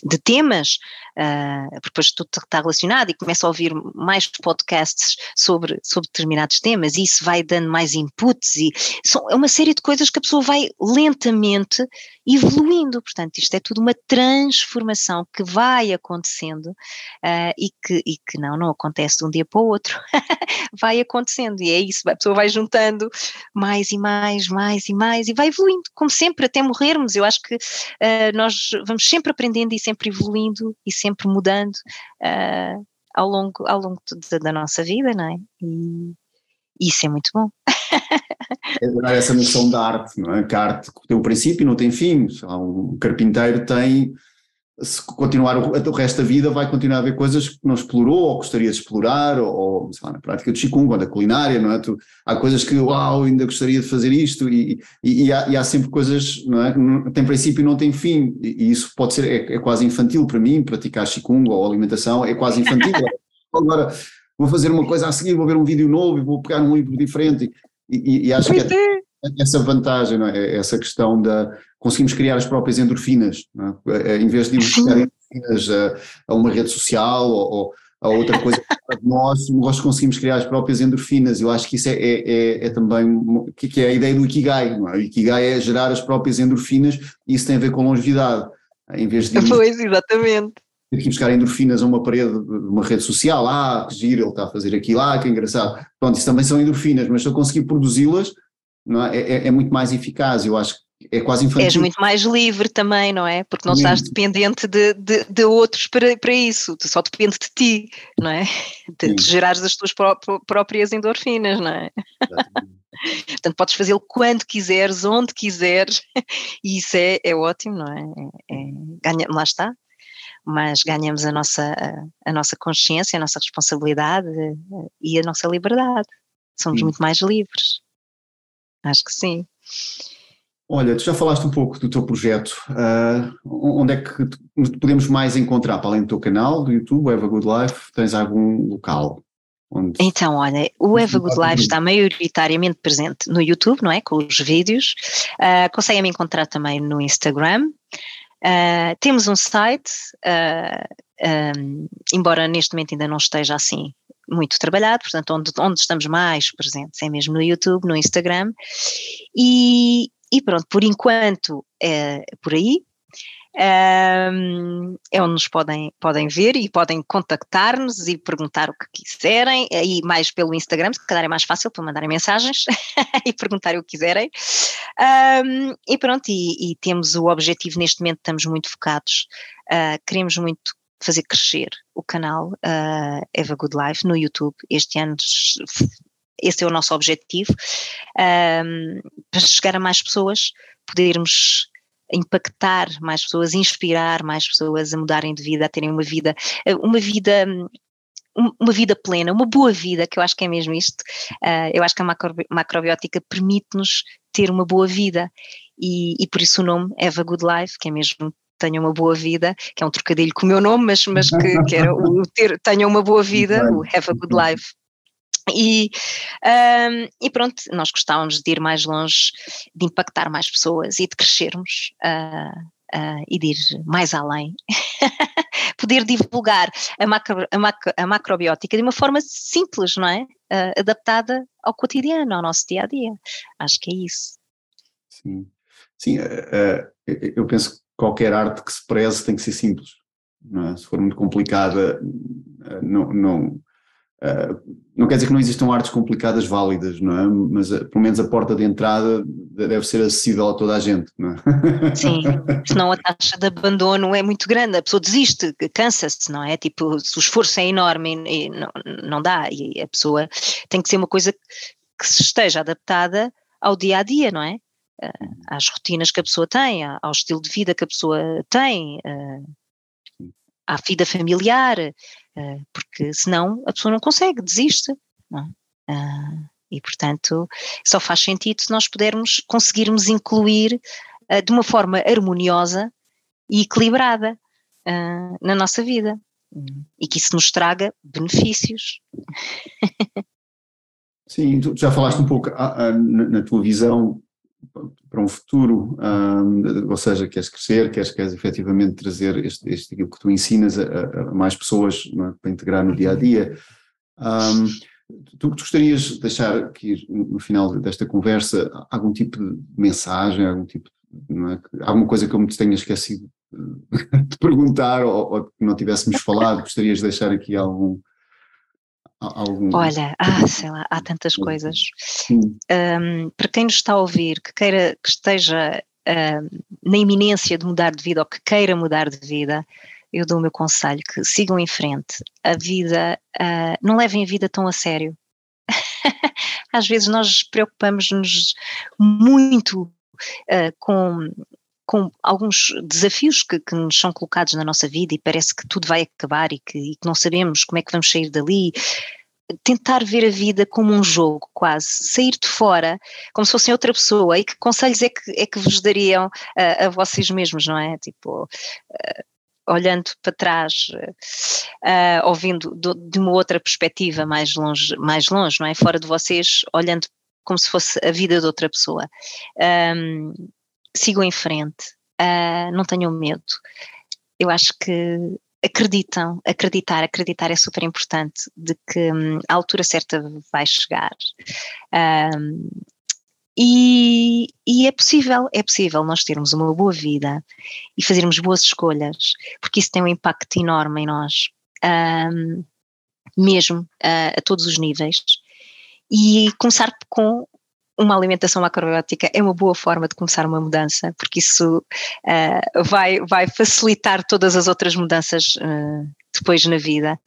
de temas, uh, porque depois tudo está relacionado e começa a ouvir mais podcasts sobre, sobre determinados temas e isso vai dando mais inputs e são, é uma série de coisas que a pessoa vai lentamente evoluindo, portanto isto é tudo uma transformação que vai acontecendo uh, e, que, e que não, não acontece de um dia para o outro, vai acontecendo e é isso, a pessoa vai juntando mais e mais, mais e mais e vai evoluindo evoluindo, como sempre, até morrermos. Eu acho que uh, nós vamos sempre aprendendo e sempre evoluindo e sempre mudando uh, ao longo, ao longo de, da nossa vida, não é? E isso é muito bom. é essa noção da arte, não é? Que a arte tem um princípio e não tem fim. Um carpinteiro tem se continuar o, resto da vida vai continuar a ver coisas que não explorou ou gostaria de explorar, ou, sei lá, na prática do Qigong da culinária, não é? Tu, há coisas que, uau, ainda gostaria de fazer isto e, e, e, há, e há, sempre coisas, não é? Tem princípio e não tem fim e, isso pode ser, é, é, quase infantil para mim, praticar Qigong ou alimentação é quase infantil. Agora, vou fazer uma coisa a seguir, vou ver um vídeo novo e vou pegar um livro diferente. E, acho que é, essa vantagem, não é? essa questão da conseguimos criar as próprias endorfinas, é? em vez de irmos endorfinas a, a, uma rede social ou, a outra coisa nós, nós conseguimos criar as próprias endorfinas. Eu acho que isso é, é, é, é também que, que é a ideia do Ikigai. Não é? O Ikigai é gerar as próprias endorfinas e isso tem a ver com longevidade. Em vez de. Pois, exatamente. Ter que buscar endorfinas a uma parede de uma rede social, ah, que giro, ele está a fazer aquilo, ah, que engraçado. Pronto, isso também são endorfinas, mas se eu conseguir produzi-las, é? É, é, muito mais eficaz. Eu acho que é quase infantil. És muito mais livre também, não é? Porque não estás dependente de, de, de, outros para, para isso, tu só depende de ti, não é? De, de gerares as tuas pró próprias endorfinas, não é? Portanto, podes fazê-lo quando quiseres, onde quiseres, e isso é, é ótimo, não é? é, é ganha, lá está, mas ganhamos a nossa, a, a, nossa consciência, a nossa responsabilidade eh, e a nossa liberdade. Somos sim. muito mais livres. Acho que sim. Olha, tu já falaste um pouco do teu projeto. Uh, onde é que podemos mais encontrar? Para além do teu canal, do YouTube, Eva Good Life, tens algum local? Onde... Então, olha, o Eva Good Life está maioritariamente presente no YouTube, não é? Com os vídeos. Uh, Conseguem-me encontrar também no Instagram. Uh, temos um site, um, embora neste momento ainda não esteja assim muito trabalhado, portanto, onde, onde estamos mais presentes é mesmo no YouTube, no Instagram. E, e pronto, por enquanto é por aí. Um, é onde nos podem, podem ver e podem contactar-nos e perguntar o que quiserem, aí mais pelo Instagram, se calhar é mais fácil para mandarem mensagens e perguntarem o que quiserem. Um, e pronto, e, e, temos o objetivo neste momento, estamos muito focados, uh, queremos muito fazer crescer o canal uh, Eva Good Life no YouTube. Este ano esse é o nosso objetivo, um, para chegar a mais pessoas, podermos impactar mais pessoas, inspirar mais pessoas a mudarem de vida, a terem uma vida, uma vida uma vida plena, uma boa vida, que eu acho que é mesmo isto. Uh, eu acho que a macro, macrobiótica permite-nos ter uma boa vida e, e, por isso o nome Have a Good Life, que é mesmo tenha uma boa vida, que é um trocadilho com o meu nome, mas, mas que, que era o ter, tenha uma boa vida, o Have a Good Life. E, um, e pronto, nós gostávamos de ir mais longe, de impactar mais pessoas e de crescermos uh, uh, e de ir mais além. Poder divulgar a, macro, a, macro, a, macrobiótica de uma forma simples, não é? Uh, adaptada ao cotidiano, ao nosso dia a dia. Acho que é isso. Sim, Sim eh, eh, eu penso qualquer arte que se preze tem que ser simples. É? Se for muito complicada, eh, não, não Uh, não quer dizer que não existam artes complicadas válidas, não é? Mas uh, pelo menos a porta de entrada deve ser acessível a toda a gente, não é? Sim, senão a taxa de abandono é muito grande, a pessoa desiste, cansa-se, não é? Tipo, se o esforço é enorme e, não, não dá, e a pessoa tem que ser uma coisa que esteja adaptada ao dia a dia, não é? Uh, às rotinas que a pessoa tem, ao estilo de vida que a pessoa tem, à vida familiar, eh, porque senão a pessoa não consegue, desiste. Não uh, e, portanto, só faz sentido se nós pudermos, conseguirmos incluir de uma forma harmoniosa e equilibrada na nossa vida. E que isso nos traga benefícios. Sim, tu já falaste um pouco na tua visão para um futuro, um, ou seja, queres crescer, queres, queres efetivamente trazer este, este aquilo que tu ensinas a, a mais pessoas é, para integrar no dia a dia. Um, tu, tu gostarias de deixar aqui no final desta conversa algum tipo de mensagem, algum tipo, é, alguma coisa que eu me tenha esquecido de perguntar ou, ou que não tivéssemos falado, gostarias de deixar aqui algum Algum... Olha, ah, sei lá, há tantas coisas. Um, para quem nos está a ouvir, que queira, que esteja na iminência de mudar de vida ou que queira mudar de vida, eu dou o meu conselho que sigam em frente. A vida, uh, não levem a vida tão a sério. Às vezes nós preocupamos-nos muito uh, com com alguns desafios que, que, nos são colocados na nossa vida e parece que tudo vai acabar e que, e que, não sabemos como é que vamos sair dali. Tentar ver a vida como um jogo, quase, sair de fora como se fossem outra pessoa. E que conselhos é que, é que vos dariam a, a vocês mesmos, não é? Tipo, olhando para trás, uh, ouvindo do, de uma outra perspectiva mais longe, mais longe, não é? Fora de vocês, olhando como se fosse a vida de outra pessoa. Um, sigam em frente, uh, não tenham medo. Eu acho que acreditam, acreditar, acreditar é super importante de que um, a altura certa vai chegar. Um, e, e, é possível, é possível nós termos uma boa vida e fazermos boas escolhas, porque isso tem um impacto enorme em nós, um, mesmo uh, a todos os níveis. E começar com uma alimentação macrobiótica é uma boa forma de começar uma mudança, porque isso uh, vai, vai facilitar todas as outras mudanças uh, depois na vida,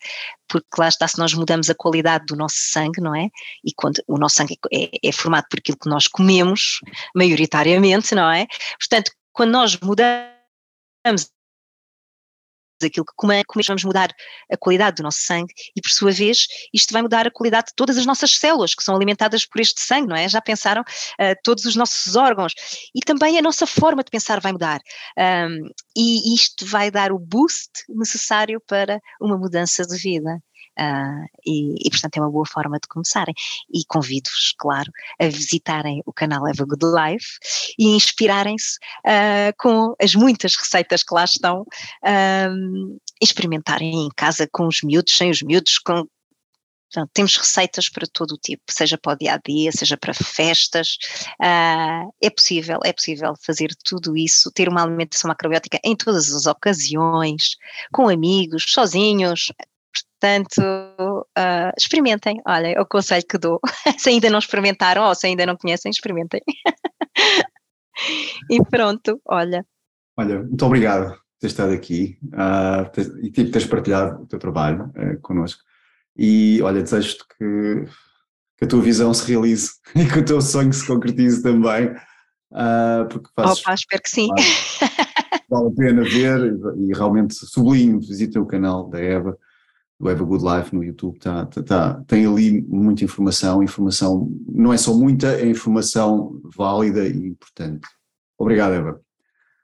porque lá está, se nós mudamos a qualidade do nosso sangue, não é? E quando o nosso sangue é, é formado por aquilo que nós comemos, maioritariamente, não é? Portanto, quando nós mudamos aquilo que comemos, vamos mudar a qualidade do nosso sangue e, por sua vez, isto vai mudar a qualidade de todas as nossas células que são alimentadas por este sangue, não é? Já pensaram? Uh, todos os nossos órgãos e também a nossa forma de pensar vai mudar. Um, e isto vai dar o boost necessário para uma mudança de vida. Uh, e, e, portanto é uma boa forma de começarem. E convido-vos, claro, a visitarem o canal Eva Good Life e inspirarem-se uh, com as muitas receitas que lá estão, uh, experimentarem em casa com os miúdos, sem os miúdos, com, temos receitas para todo o tipo, seja para o dia a dia, seja para festas. Uh, é possível, é possível fazer tudo isso, ter uma alimentação macrobiótica em todas as ocasiões, com amigos, sozinhos, Portanto, uh, experimentem. Olha, é o conselho que dou. se ainda não experimentaram ou se ainda não conhecem, experimentem. e pronto, olha. Olha, muito obrigado por ter estado aqui uh, e tipo, teres partilhado o teu trabalho uh, connosco. E olha, desejo-te que, que a tua visão se realize e que o teu sonho se concretize também. Uh, porque fazes, Opa, espero que sim. Vale a pena ver e, e realmente sublinho, visita o canal da Eva do Have a Good Life no YouTube, tá, tá, tá, tem ali muita informação, informação, não é só muita, é informação válida e importante. Obrigado, Eva.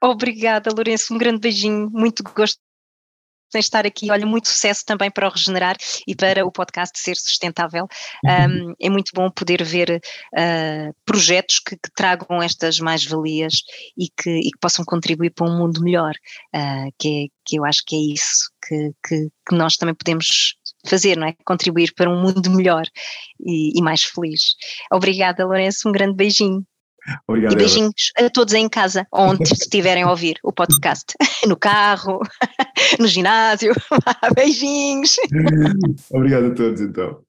Obrigada, Lourenço, um grande beijinho, muito gosto em estar aqui. Olha, muito sucesso também para o Regenerar e para o podcast ser sustentável. Um, uhum. é muito bom poder ver uh, projetos que, que, tragam estas mais-valias e que, e que, possam contribuir para um mundo melhor, uh, que, é, que eu acho que é isso que, que, que, nós também podemos fazer, não é? Contribuir para um mundo melhor e, e mais feliz. Obrigada, Lourenço, um grande beijinho. Obrigado, e beijinhos Eva. a todos em casa, onde estiverem a ouvir o podcast. No carro, no ginásio. Beijinhos. Obrigado a todos, então.